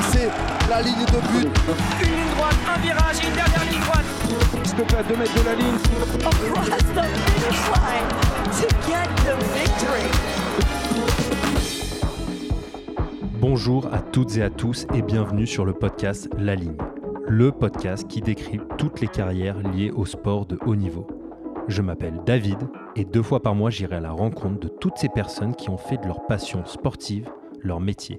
dépasser la ligne de but. Une ligne droite, un virage, une dernière ligne droite. S'il te plaît, à 2 mètres de la ligne. Across the finish line to get the victory. Bonjour à toutes et à tous et bienvenue sur le podcast La Ligne, le podcast qui décrit toutes les carrières liées au sport de haut niveau. Je m'appelle David et deux fois par mois j'irai à la rencontre de toutes ces personnes qui ont fait de leur passion sportive leur métier.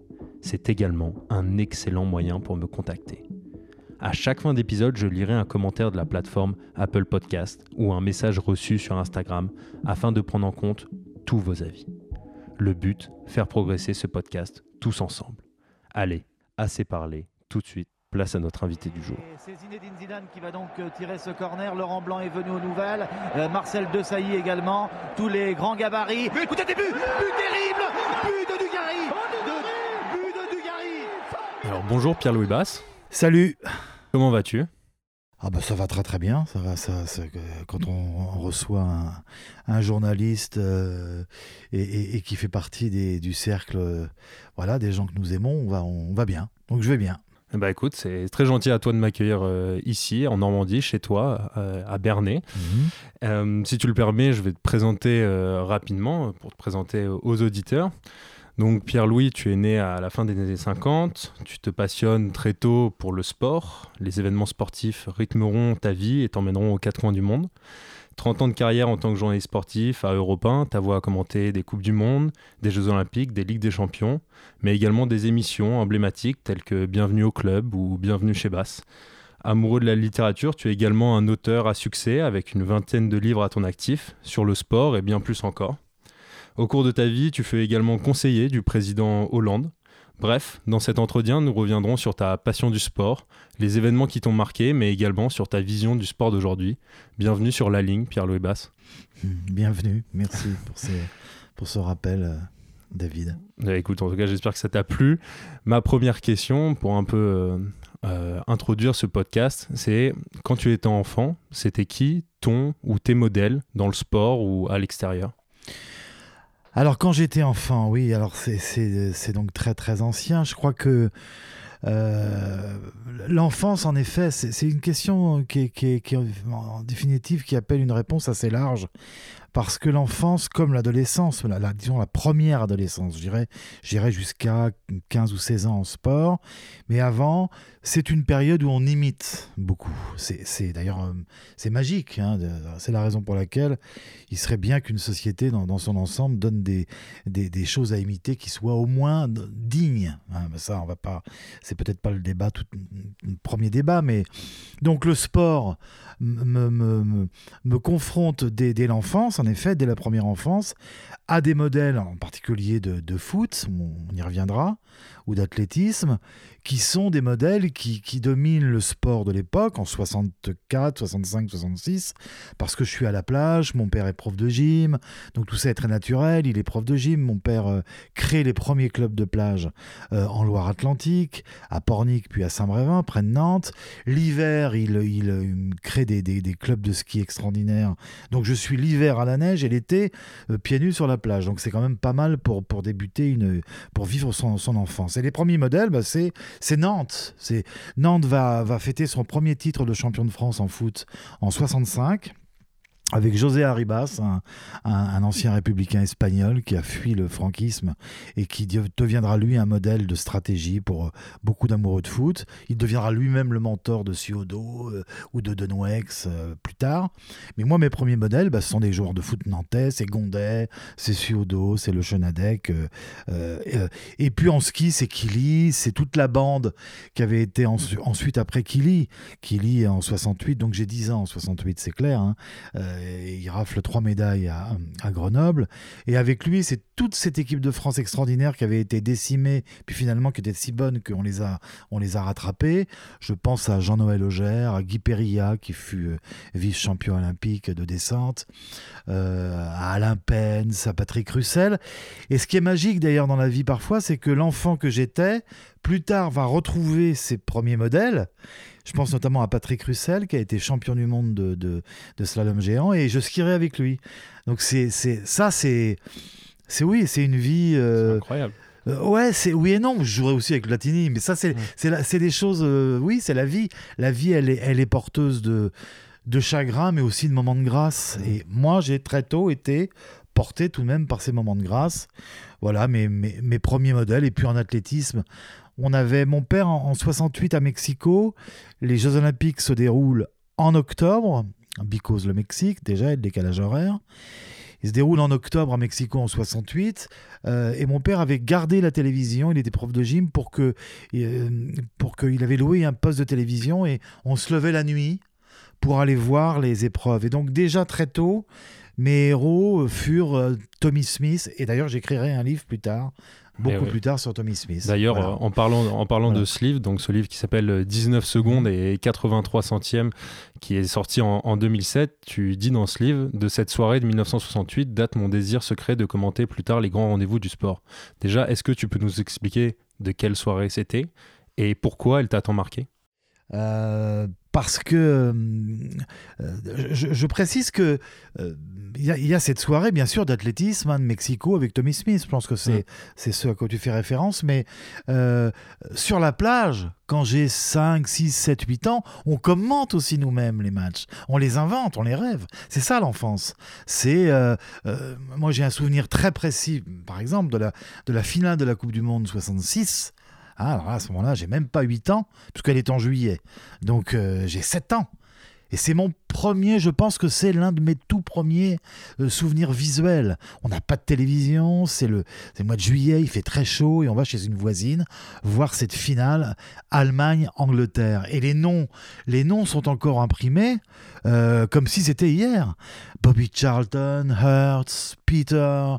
C'est également un excellent moyen pour me contacter. À chaque fin d'épisode, je lirai un commentaire de la plateforme Apple Podcast ou un message reçu sur Instagram afin de prendre en compte tous vos avis. Le but, faire progresser ce podcast tous ensemble. Allez, assez parlé, tout de suite, place à notre invité du jour. C'est Zinedine Zidane qui va donc euh, tirer ce corner. Laurent Blanc est venu aux nouvelles. Euh, Marcel Desailly également. Tous les grands gabarits. But, but début, but terrible, but de Dugarry, de, but de Dugarry. Alors bonjour Pierre-Louis Basse, Salut comment vas-tu? Ah bah ça va très très bien, ça va, ça, ça- quand on, on reçoit un, un journaliste euh, et, et- et qui fait partie des- du cercle, euh, voilà, des gens que nous aimons, on va, on va bien. Donc je vais bien. Eh ben écoute, c'est très gentil à toi de m'accueillir euh, ici, en Normandie, chez toi, euh, à Bernay. Euh, si tu le permets, je vais te présenter rapidement, pour te présenter aux auditeurs. Donc Pierre-Louis, tu es né à la fin des années 50, tu te passionnes très tôt pour le sport, les événements sportifs rythmeront ta vie et t'emmèneront aux quatre coins du monde. 30 ans de carrière en tant que journaliste sportif à Europe 1, ta voix a commenté des Coupes du Monde, des Jeux Olympiques, des Ligues des Champions, mais également des émissions emblématiques telles que Bienvenue au club ou Bienvenue chez Basse. Amoureux de la littérature, tu es également un auteur à succès avec une vingtaine de livres à ton actif sur le sport et bien plus encore. Au cours de ta vie, tu fais également conseiller du président Hollande. Bref, dans cet entretien, nous reviendrons sur ta passion du sport, les événements qui t'ont marqué, mais également sur ta vision du sport d'aujourd'hui. Bienvenue sur la ligne, Pierre-Louis Basse. Mm, Bienvenue, merci pour, ces- pour ce rappel, euh, David. Eh, Écoute, en tout cas, j'espère que ça t'a plu. Ma première question, pour un peu euh, euh, introduire ce podcast, c'est quand tu étais enfant, c'était qui ton ou tes modèles dans le sport ou à l'extérieur? Alors quand j'étais enfant, oui, alors c'est- donc très très ancien. Je crois que euh, l'enfance, en effet, c'est une question qui qui est en définitive qui appelle une réponse assez large. Parce que l'enfance, comme l'adolescence, la, disons la première adolescence, dirais jusqu'à 15 ou 16 ans en sport, mais avant, c'est une période où on imite beaucoup. C'est d'ailleurs, euh, c'est magique, hein, c'est la raison pour laquelle il serait bien qu'une société dans, son ensemble donne des, des, des choses à imiter qui soient au moins dignes. hein. Ça, on va pas. C'est peut-être pas le débat, tout, premier débat, mais donc le sport me, me, me- confronte dès l'enfance, en effet, dès la première enfance, à des modèles, en particulier de, foot, on y reviendra, ou d'athlétisme, qui sont des modèles qui, qui dominent le sport de l'époque, en 64, 65, 66, parce que je suis à la plage, mon père est prof de gym, donc tout ça est très naturel, il est prof de gym, mon père euh, crée les premiers clubs de plage euh, en Loire-Atlantique, à Pornic puis à Saint-Brévin, près de Nantes. L'hiver, il, il, euh, crée des, des- clubs de ski extraordinaires, donc je suis l'hiver à la neige et l'été pieds nus sur la plage, donc c'est quand même pas mal pour, débuter, pour vivre son, enfance. Et les premiers modèles, bah, c'est Nantes. Nantes va, va fêter son premier titre de champion de France en foot en 65 avec José Arribas, un, ancien républicain espagnol qui a fui le franquisme et qui de- deviendra lui un modèle de stratégie pour euh, beaucoup d'amoureux de foot. Il deviendra lui-même le mentor de Ciodo euh, ou de Denouex euh, plus tard. Mais moi, mes premiers modèles, bah, ce sont des joueurs de foot nantais, c'est Gondet, c'est Ciodo, c'est le Chenadec. euh, euh, et puis en ski, c'est Kili, c'est toute la bande qui avait été ensu- ensuite après Kili. Kili en 68, donc j'ai 10 ans en 68, c'est clair. hein. Il rafle trois médailles à, Grenoble. Et avec lui, c'est toute cette équipe de France extraordinaire qui avait été décimée, puis finalement qui était si bonne qu'on les a, on les a rattrapés. Je pense à Jean-Noël Auger, à Guy Perilla, qui fut euh, vice-champion olympique de descente, euh, à Alain Pence, à Patrick Russell. Et ce qui est magique d'ailleurs dans la vie parfois, c'est que l'enfant que j'étais, plus tard, va retrouver ses premiers modèles. Je pense notamment à Patrick Russell, qui a été champion du monde de, de, slalom géant, et je skierai avec lui. Donc c'est ça, c'est c'est oui, c'est une vie. Euh, incroyable. Euh, ouais, c'est oui et non. Je jouerais aussi avec Latini, mais ça, c'est c'est des choses. Euh, oui, c'est la vie. La vie, elle est, elle est porteuse de de chagrin, mais aussi de moments de grâce. Et moi, j'ai très tôt été porté tout de même par ces moments de grâce. Voilà mes, mes, mes premiers modèles. Et puis en athlétisme, on avait mon père en, en 68 à Mexico. Les Jeux Olympiques se déroulent en octobre, because le Mexique déjà, et le décalage horaire. Il se déroule en octobre à Mexico en 68. Euh, et mon père avait gardé la télévision. Il était prof de gym pour que euh, qu'il avait loué un poste de télévision et on se levait la nuit pour aller voir les épreuves. Et donc déjà très tôt, mes héros furent euh, Tommy Smith. Et d'ailleurs, j'écrirai un livre plus tard beaucoup plus tard sur Tommy Smith. D'ailleurs, en parlant, en parlant de ce livre, donc ce livre qui s'appelle 19 secondes et 83 centièmes, qui est sorti en, en, 2007, tu dis dans ce livre, de cette soirée de 1968 date mon désir secret de commenter plus tard les grands rendez-vous du sport. Déjà, est-ce que tu peux nous expliquer de quelle soirée c'était et pourquoi elle t'a tant marqué? Euh, parce que euh, je, précise que euh, il y, a cette soirée bien sûr d'athlétisme hein, de Mexico avec Tommy Smith. Je pense que c'est c'est ce à quoi tu fais référence. Mais sur la plage, quand j'ai 5, 6, 7, 8 ans, on commente aussi nous-mêmes les matchs. On les invente, on les rêve. C'est ça l'enfance. C'est moi j'ai un souvenir très précis, par exemple de la de la finale de la Coupe du Monde 66 ah, alors à ce moment-là, j'ai même pas 8 ans, puisqu'elle est en juillet. Donc euh, j'ai 7 ans. Et c'est mon premier, je pense que c'est l'un de mes tout premiers euh, souvenirs visuels. On n'a pas de télévision, c'est le, mois de juillet, il fait très chaud et on va chez une voisine voir cette finale Allemagne-Angleterre. Et les noms, les noms sont encore imprimés euh, comme si c'était hier. Bobby Charlton, Hertz, Peter,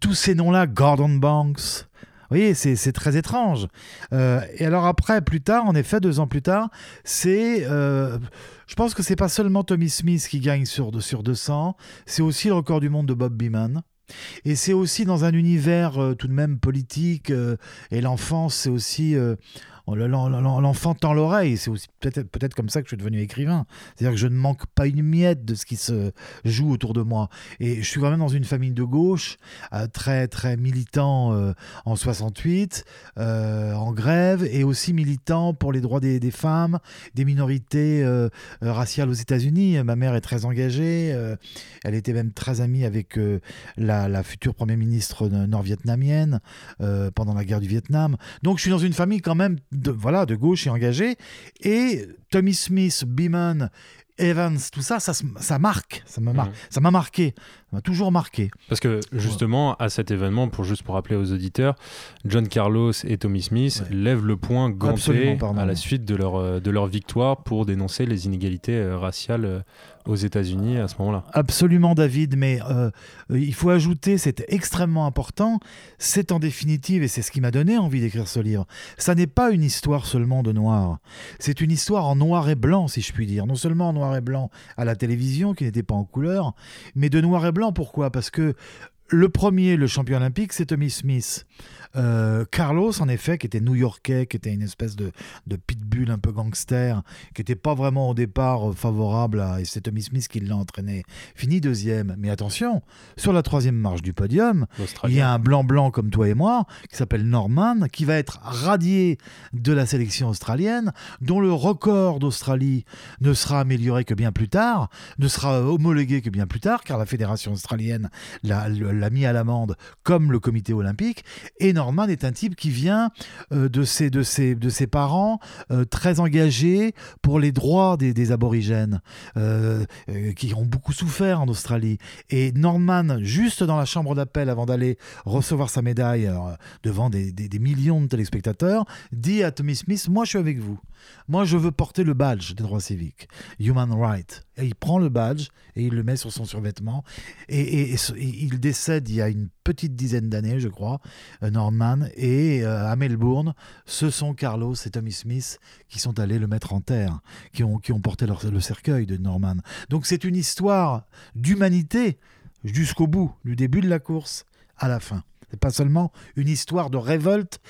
tous ces noms-là, Gordon Banks. Vous voyez, c'est très étrange. Euh, et alors après, plus tard, en effet, deux ans plus tard, c'est... Euh, je pense que c'est pas seulement Tommy Smith qui gagne sur, sur 200, c'est aussi le record du monde de Bob Beeman. Et c'est aussi dans un univers euh, tout de même politique, et l'enfance, c'est aussi l'enfant tend l'oreille. C'est aussi peut-être peut comme ça que je suis devenu écrivain. C'est-à-dire que je ne manque pas une miette de ce qui se joue autour de moi. Et je suis quand même dans une famille de gauche, euh, très très militant euh, en 68, euh, en grève, et aussi militant pour les droits des, femmes, des minorités raciales aux États-Unis. Ma mère est très engagée. elle était même très amie avec la, la, future première ministre nord-vietnamienne pendant la guerre du Vietnam. Donc je suis dans une famille quand même de, voilà, de gauche et engagé. Et Tommy Smith, Beeman, Evans, tout ça, ça, ça marque, ça mhm. m'a marqué, ça m'a toujours marqué. Parce que justement, à cet événement, pour juste pour rappeler aux auditeurs, John Carlos et Tommy Smith lèvent le point ganté à la suite de leur, euh, de leur victoire pour dénoncer les inégalités euh, raciales euh, aux États-Unis à ce moment-là. Absolument, David, mais euh, il faut ajouter, c'est extrêmement important, c'est en définitive, et c'est ce qui m'a donné envie d'écrire ce livre, ça n'est pas une histoire seulement de noir, c'est une histoire en noir et blanc, si je puis dire. Non seulement en noir et blanc à la télévision, qui n'était pas en couleur, mais de noir et blanc, pourquoi? Parce que le premier, le champion olympique, c'est Tommy Smith. Euh, Carlos, en effet, qui était new-yorkais, qui était une espèce de, de un peu gangster, qui n'était pas vraiment au départ euh, favorable à. Et c'est Tommy Smith qui l'a entraîné. Fini deuxième. Mais attention, sur la troisième marche du podium, il y a un blanc-blanc comme toi et moi, qui s'appelle Norman, qui va être radié de la sélection australienne, dont le record d'Australie ne sera amélioré que bien plus tard, ne sera homologué que bien plus tard, car la fédération australienne l'a mis à l'amende comme le comité olympique. Et Norman est un type qui vient euh, de, ses, de, ses, de ses parents euh, très engagés pour les droits des, aborigènes, euh, qui ont beaucoup souffert en Australie. Et Norman, juste dans la chambre d'appel avant d'aller recevoir sa médaille devant des, des, millions de téléspectateurs, dit à Tommy Smith, moi je suis avec vous. Moi je veux porter le badge des droits civiques. Human Rights. Et il prend le badge et il le met sur son survêtement. Et, il décède il y a une petite dizaine d'années, je crois, euh, Norman. Et euh, à Melbourne, ce sont Carlos et Tommy Smith qui sont allés le mettre en terre, qui ont, porté le cercueil de Norman. Donc c'est une histoire d'humanité jusqu'au bout, du début de la course à la fin. C'est pas seulement une histoire de révolte.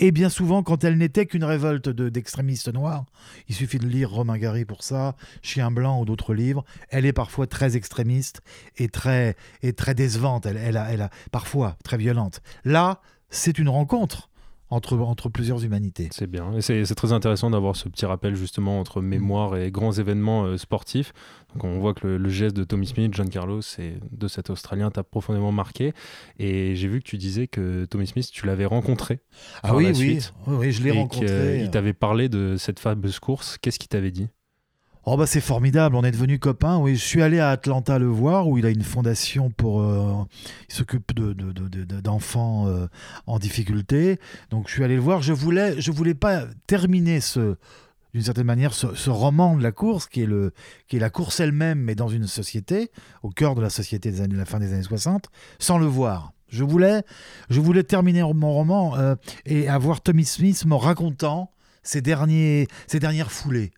Et bien souvent, quand elle n'était qu'une révolte de- d'extrémistes noirs, il suffit de lire Romain Gary pour ça, Chien Blanc ou d'autres livres, elle est parfois très extrémiste et très, et très décevante, elle, elle, a, elle a parfois très violente. Là, c'est une rencontre entre, entre plusieurs humanités. C'est bien. Et c'est très intéressant d'avoir ce petit rappel justement entre mémoire et grands événements euh, sportifs. Donc on voit que le, le geste de Tommy Smith, John Carlos et de cet Australien t'a profondément marqué. Et j'ai vu que tu disais que Tommy Smith, tu l'avais rencontré. Ah oui, oui, suite. oui, je l'ai rencontré. euh, il t'avait parlé de cette fameuse course. Qu'est-ce qu'il t'avait dit? Oh bah c'est formidable, on est devenus copains. Oui, je suis allé à Atlanta le voir où il a une fondation pour euh, il s'occupe de, de- de- de- d'enfants euh, en difficulté. Donc je suis allé le voir. Je voulais je voulais pas terminer ce d'une certaine manière ce, roman de la course qui est le qui est la course elle-même mais dans une société au cœur de la société des années, de la fin des années 60 sans le voir. Je voulais je voulais terminer mon roman euh, et avoir Tommy Smith me racontant ses derniers ses dernières foulées.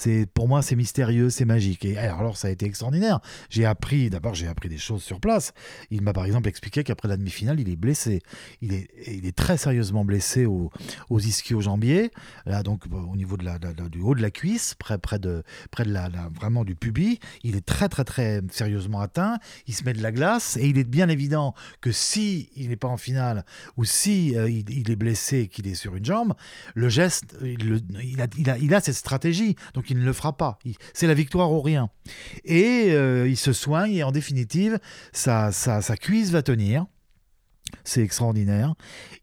C'est pour moi c'est mystérieux, c'est magique. Et alors, alors, ça a été extraordinaire. J'ai appris d'abord j'ai appris des choses sur place. Il m'a par exemple expliqué qu'après la demi-finale il est blessé. Il est il est très sérieusement blessé au- aux ischio-jambiers là donc euh, au niveau de la, du haut de la cuisse près près de près de la, vraiment du pubis. Il est très très très sérieusement atteint. Il se met de la glace et il est bien évident que si il n'est pas en finale ou si euh, il, est blessé qu'il est sur une jambe, le geste, il, le- il a, il, a, il a cette stratégie, donc il ne le fera pas. C'est la victoire ou rien. Et euh, il se soigne et en définitive, sa, sa cuisse va tenir. C'est extraordinaire.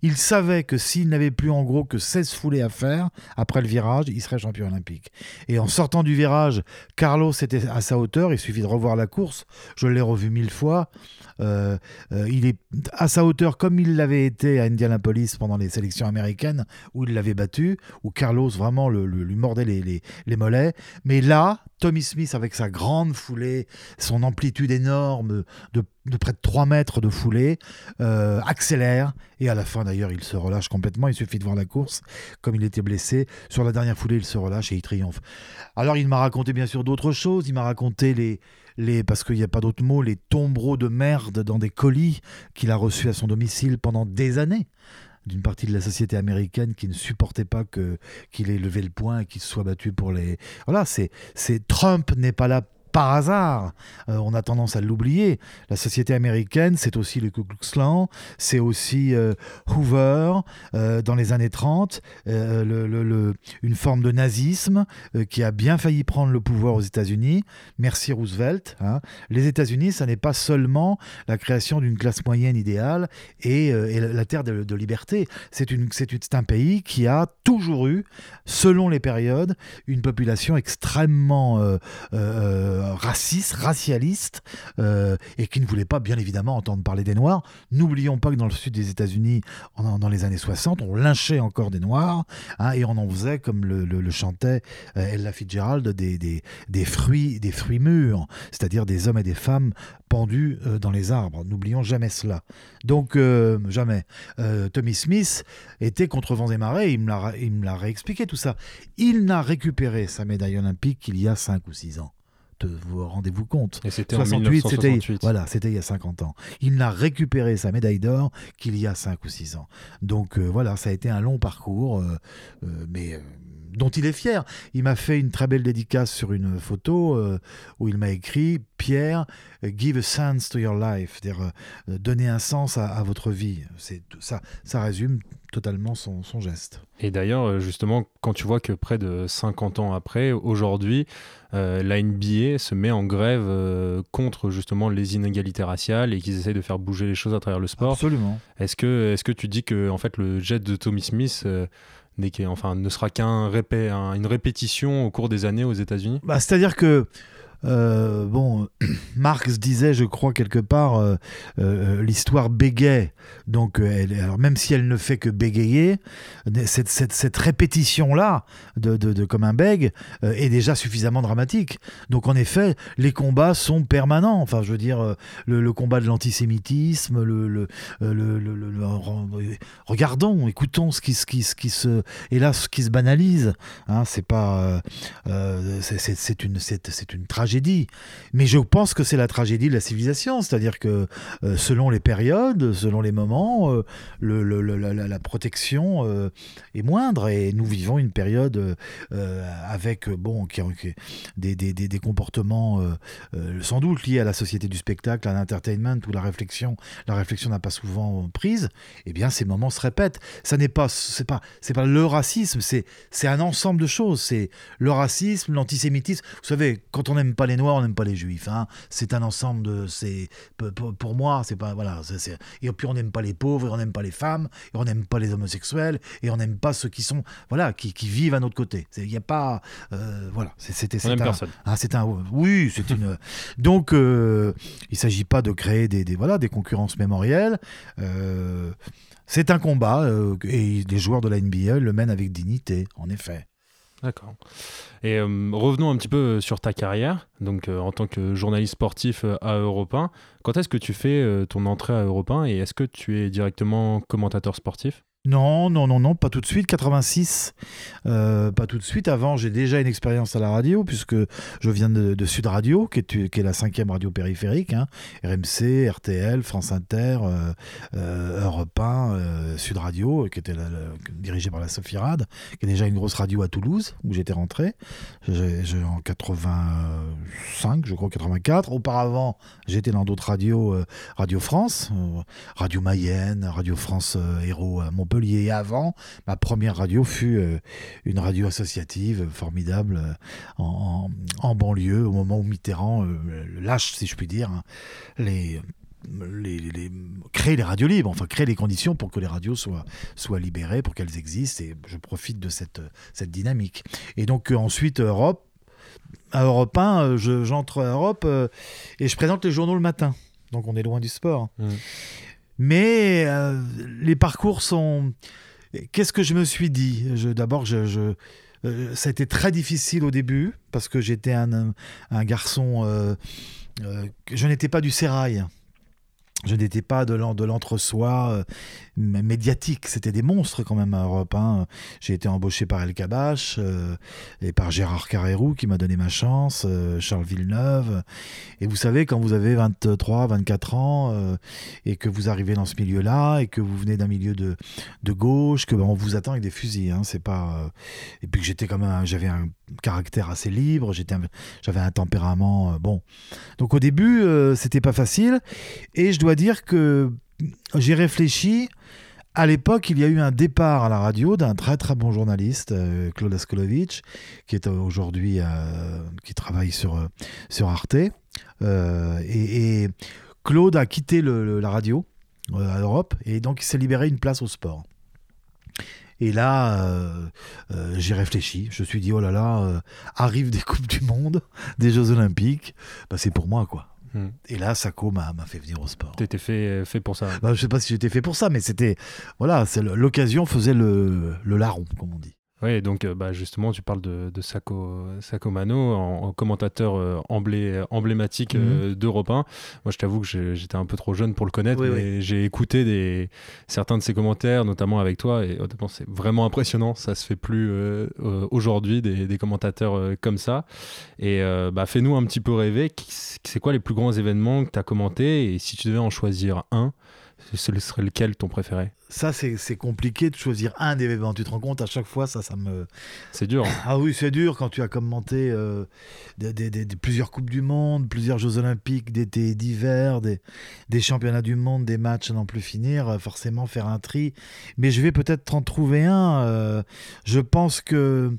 Il savait que s'il n'avait plus en gros que 16 foulées à faire après le virage, il serait champion olympique. Et en sortant du virage, Carlos était à sa hauteur. Il suffit de revoir la course. Je l'ai revu mille fois. Euh, euh, il est à sa hauteur comme il l'avait été à Indianapolis pendant les sélections américaines où il l'avait battu, où Carlos vraiment le- lui mordait les, mollets. Mais là, Tommy Smith avec sa grande foulée, son amplitude énorme de, de près de 3 mètres de foulée, euh, accélère et à la fin d'ailleurs il se relâche complètement. Il suffit de voir la course, comme il était blessé. Sur la dernière foulée, il se relâche et il triomphe. Alors il m'a raconté bien sûr d'autres choses. Il m'a raconté les, les, parce qu'il n'y a pas d'autre mot, les tombereaux de merde dans des colis qu'il a reçus à son domicile pendant des années d'une partie de la société américaine qui ne supportait pas qu'il ait levé le poing et qu'il soit battu pour les voilà c'est c'est Trump n'est pas là par hasard, Euh, on a tendance à l'oublier. La société américaine, c'est aussi le Ku Klux Klan, c'est aussi euh, Hoover euh, dans les années 30, euh, le- le- le- une forme de nazisme qui a bien failli prendre le pouvoir aux États-Unis. Merci Roosevelt. hein. Les États-Unis, ça n'est pas seulement la création d'une classe moyenne idéale et, la, terre de, de liberté. C'est un pays qui a toujours eu, selon les périodes, une population extrêmement euh, raciste, racialiste, euh, et qui ne voulait pas, bien évidemment, entendre parler des Noirs. N'oublions pas que dans le sud des États-Unis, dans les années 60, on lynchait encore des Noirs, hein, et on en faisait, comme le, chantait euh, Ella Fitzgerald, des, fruits, des fruits mûrs, c'est-à-dire des hommes et des femmes pendus euh, dans les arbres. N'oublions jamais cela. Donc, jamais. Tommy Smith était contre vents et marées, il me l'a il me l'a réexpliqué tout ça. Il n'a récupéré sa médaille olympique qu'il y a 5 ou 6 ans. Te- Vous rendez-vous compte Et c'était en 68, c'était 1968. voilà, c'était il y a 50 ans. Il n'a récupéré sa médaille d'or qu'il y a 5 ou 6 ans. Donc euh, voilà, ça a été un long parcours, euh, euh, mais dont il est fier. Il m'a fait une très belle dédicace sur une photo euh, où il m'a écrit Pierre, give a sense to your life, c'est-à-dire euh, donner un sens à, à votre vie. C'est ça, ça résume totalement son, son geste. Et d'ailleurs, euh, justement, quand tu vois que près de 50 ans après, aujourd'hui, euh, la NBA se met en grève euh, contre justement les inégalités raciales et qu'ils essayent de faire bouger les choses à travers le sport, Absolument. est-ce que, est que tu dis que en fait, le jet de Tommy Smith euh, enfin, ne sera qu'un répé- un- une répétition au cours des années aux États-Unis? Bah, C'est-à-dire que euh, bon, Marx disait, je crois quelque part, euh, euh, l'histoire bégaye. Donc, elle, alors même si elle ne fait que bégayer, cette, cette, cette répétition-là, de, de, comme un bègue, est déjà suffisamment dramatique. Donc, en effet, les combats sont permanents. Enfin, je veux dire, le, combat de l'antisémitisme, le, le, le, regardons, écoutons ce qui, ce qui, ce qui se, hélas, ce qui se banalise. Hein, c'est pas, c'est une tragédie tragédie. Mais je pense que c'est la tragédie de la civilisation, c'est-à-dire que euh, selon les périodes, selon les moments, euh, la, protection euh, est moindre et nous vivons une période avec bon, qui, des, des, des, comportements sans doute liés à la société du spectacle, à l'entertainment où la réflexion, la réflexion n'a pas souvent prise. Eh bien, ces moments se répètent. Ça n'est pas, c'est pas, c'est pas le racisme, c'est c'est un ensemble de choses. C'est le racisme, l'antisémitisme. Vous savez, quand on n'aime pas les Noirs, on n'aime pas les Juifs. Hein. C'est un ensemble de. C'est pour moi, c'est pas voilà. et puis on n'aime pas les pauvres, et on n'aime pas les femmes, et on n'aime pas les homosexuels, et on n'aime pas ceux qui sont voilà qui, qui vivent à notre côté. Il n'y a pas euh, voilà. C'était c'est un, ah, c'est un oui c'est une donc euh, il s'agit pas de créer des, des, voilà des concurrences mémorielles. Euh, c'est un combat euh, et les joueurs de la NBA le mènent avec dignité, en effet. D'accord. Et euh, revenons un petit peu sur ta carrière, donc euh, en tant que journaliste sportif euh, à Europe 1. Quand est-ce que tu fais ton entrée à Europe 1 et est-ce que tu es directement commentateur sportif? Non, non, non, non, pas tout de suite. 86, euh, pas tout de suite. Avant, j'ai déjà une expérience à la radio, puisque je viens de, Sud Radio, qui est, la cinquième radio périphérique. Hein. RMC, RTL, France Inter, euh, euh, Europe 1, Sud Radio, qui était dirigée par la Sophie qui est déjà une grosse radio à Toulouse, où j'étais rentré en 85, je crois, 84. Auparavant, j'étais dans d'autres radios, Radio France, Radio Mayenne, Radio France Héros à Montpellier et avant, ma première radio fut euh, une radio associative formidable euh, en, banlieue, au moment où Mitterrand euh, lâche, si je puis dire, hein, les, les, créer les radios libres, enfin créer les conditions pour que les radios soient, libérées, pour qu'elles existent, et je profite de cette, dynamique. Et donc ensuite, Europe, à Europe 1, j'entre à Europe et je présente les journaux le matin. Donc on est loin du sport. Mmh. Mais euh, les parcours sont. Qu'est-ce que je me suis dit? D'abord, je, euh, ça a été très difficile au début parce que j'étais un, garçon. Euh, je n'étais pas du sérail. Je n'étais pas de l'entre-soi médiatique. C'était des monstres quand même à Europe. Hein. J'ai été embauché par El Kabash euh, et par Gérard Carrérou qui m'a donné ma chance, euh, Charles Villeneuve. Et vous savez, quand vous avez 23, 24 ans euh, et que vous arrivez dans ce milieu-là et que vous venez d'un milieu de, de gauche, que ben, on vous attend avec des fusils. Hein, c'est pas. Et puis que j'étais quand même, j'avais un caractère assez libre, j'avais un tempérament bon. Donc au début, c'était pas facile. Et je dois dire que j'ai réfléchi. À l'époque, il y a eu un départ à la radio d'un très très bon journaliste, euh, Claude Askolovitch, qui est aujourd'hui euh, qui travaille sur euh, sur Arte. Et, Claude a quitté la radio à Europe et donc il s'est libéré une place au sport. Et là, j'ai réfléchi. Je me suis dit, oh là là, arrivent des Coupes du Monde, des Jeux Olympiques. Bah, c'est pour moi, quoi. Hmm. Et là, Sako m'a fait venir au sport. Tu étais fait, fait pour ça bah, Je sais pas si j'étais fait pour ça, mais c'était. Voilà, l'occasion faisait le, le larron, comme on dit. Oui, donc euh, bah, justement, tu parles de, de Sako, Mano en, commentateur euh, emblématique euh, d'Europe 1. Moi, je t'avoue que j'étais un peu trop jeune pour le connaître, mais j'ai écouté des, certains de ses commentaires, notamment avec toi, et honnêtement, c'est vraiment impressionnant. Ça se fait plus aujourd'hui, des, des, commentateurs comme ça. Et bah, fais-nous un petit peu rêver. C'est quoi les plus grands événements que tu as commentés? Et si tu devais en choisir un, ce serait lequel ton préféré Ça, c'est compliqué de choisir un événement. Tu te rends compte, à chaque fois, ça, ça me. C'est dur. Hein. Ah oui, c'est dur quand tu as commenté euh, plusieurs Coupes du Monde, plusieurs Jeux Olympiques d'été et d'hiver, des, championnats du monde, des matchs à n'en plus finir. Euh, forcément, faire un tri. Mais je vais peut-être en trouver un. Euh, je pense que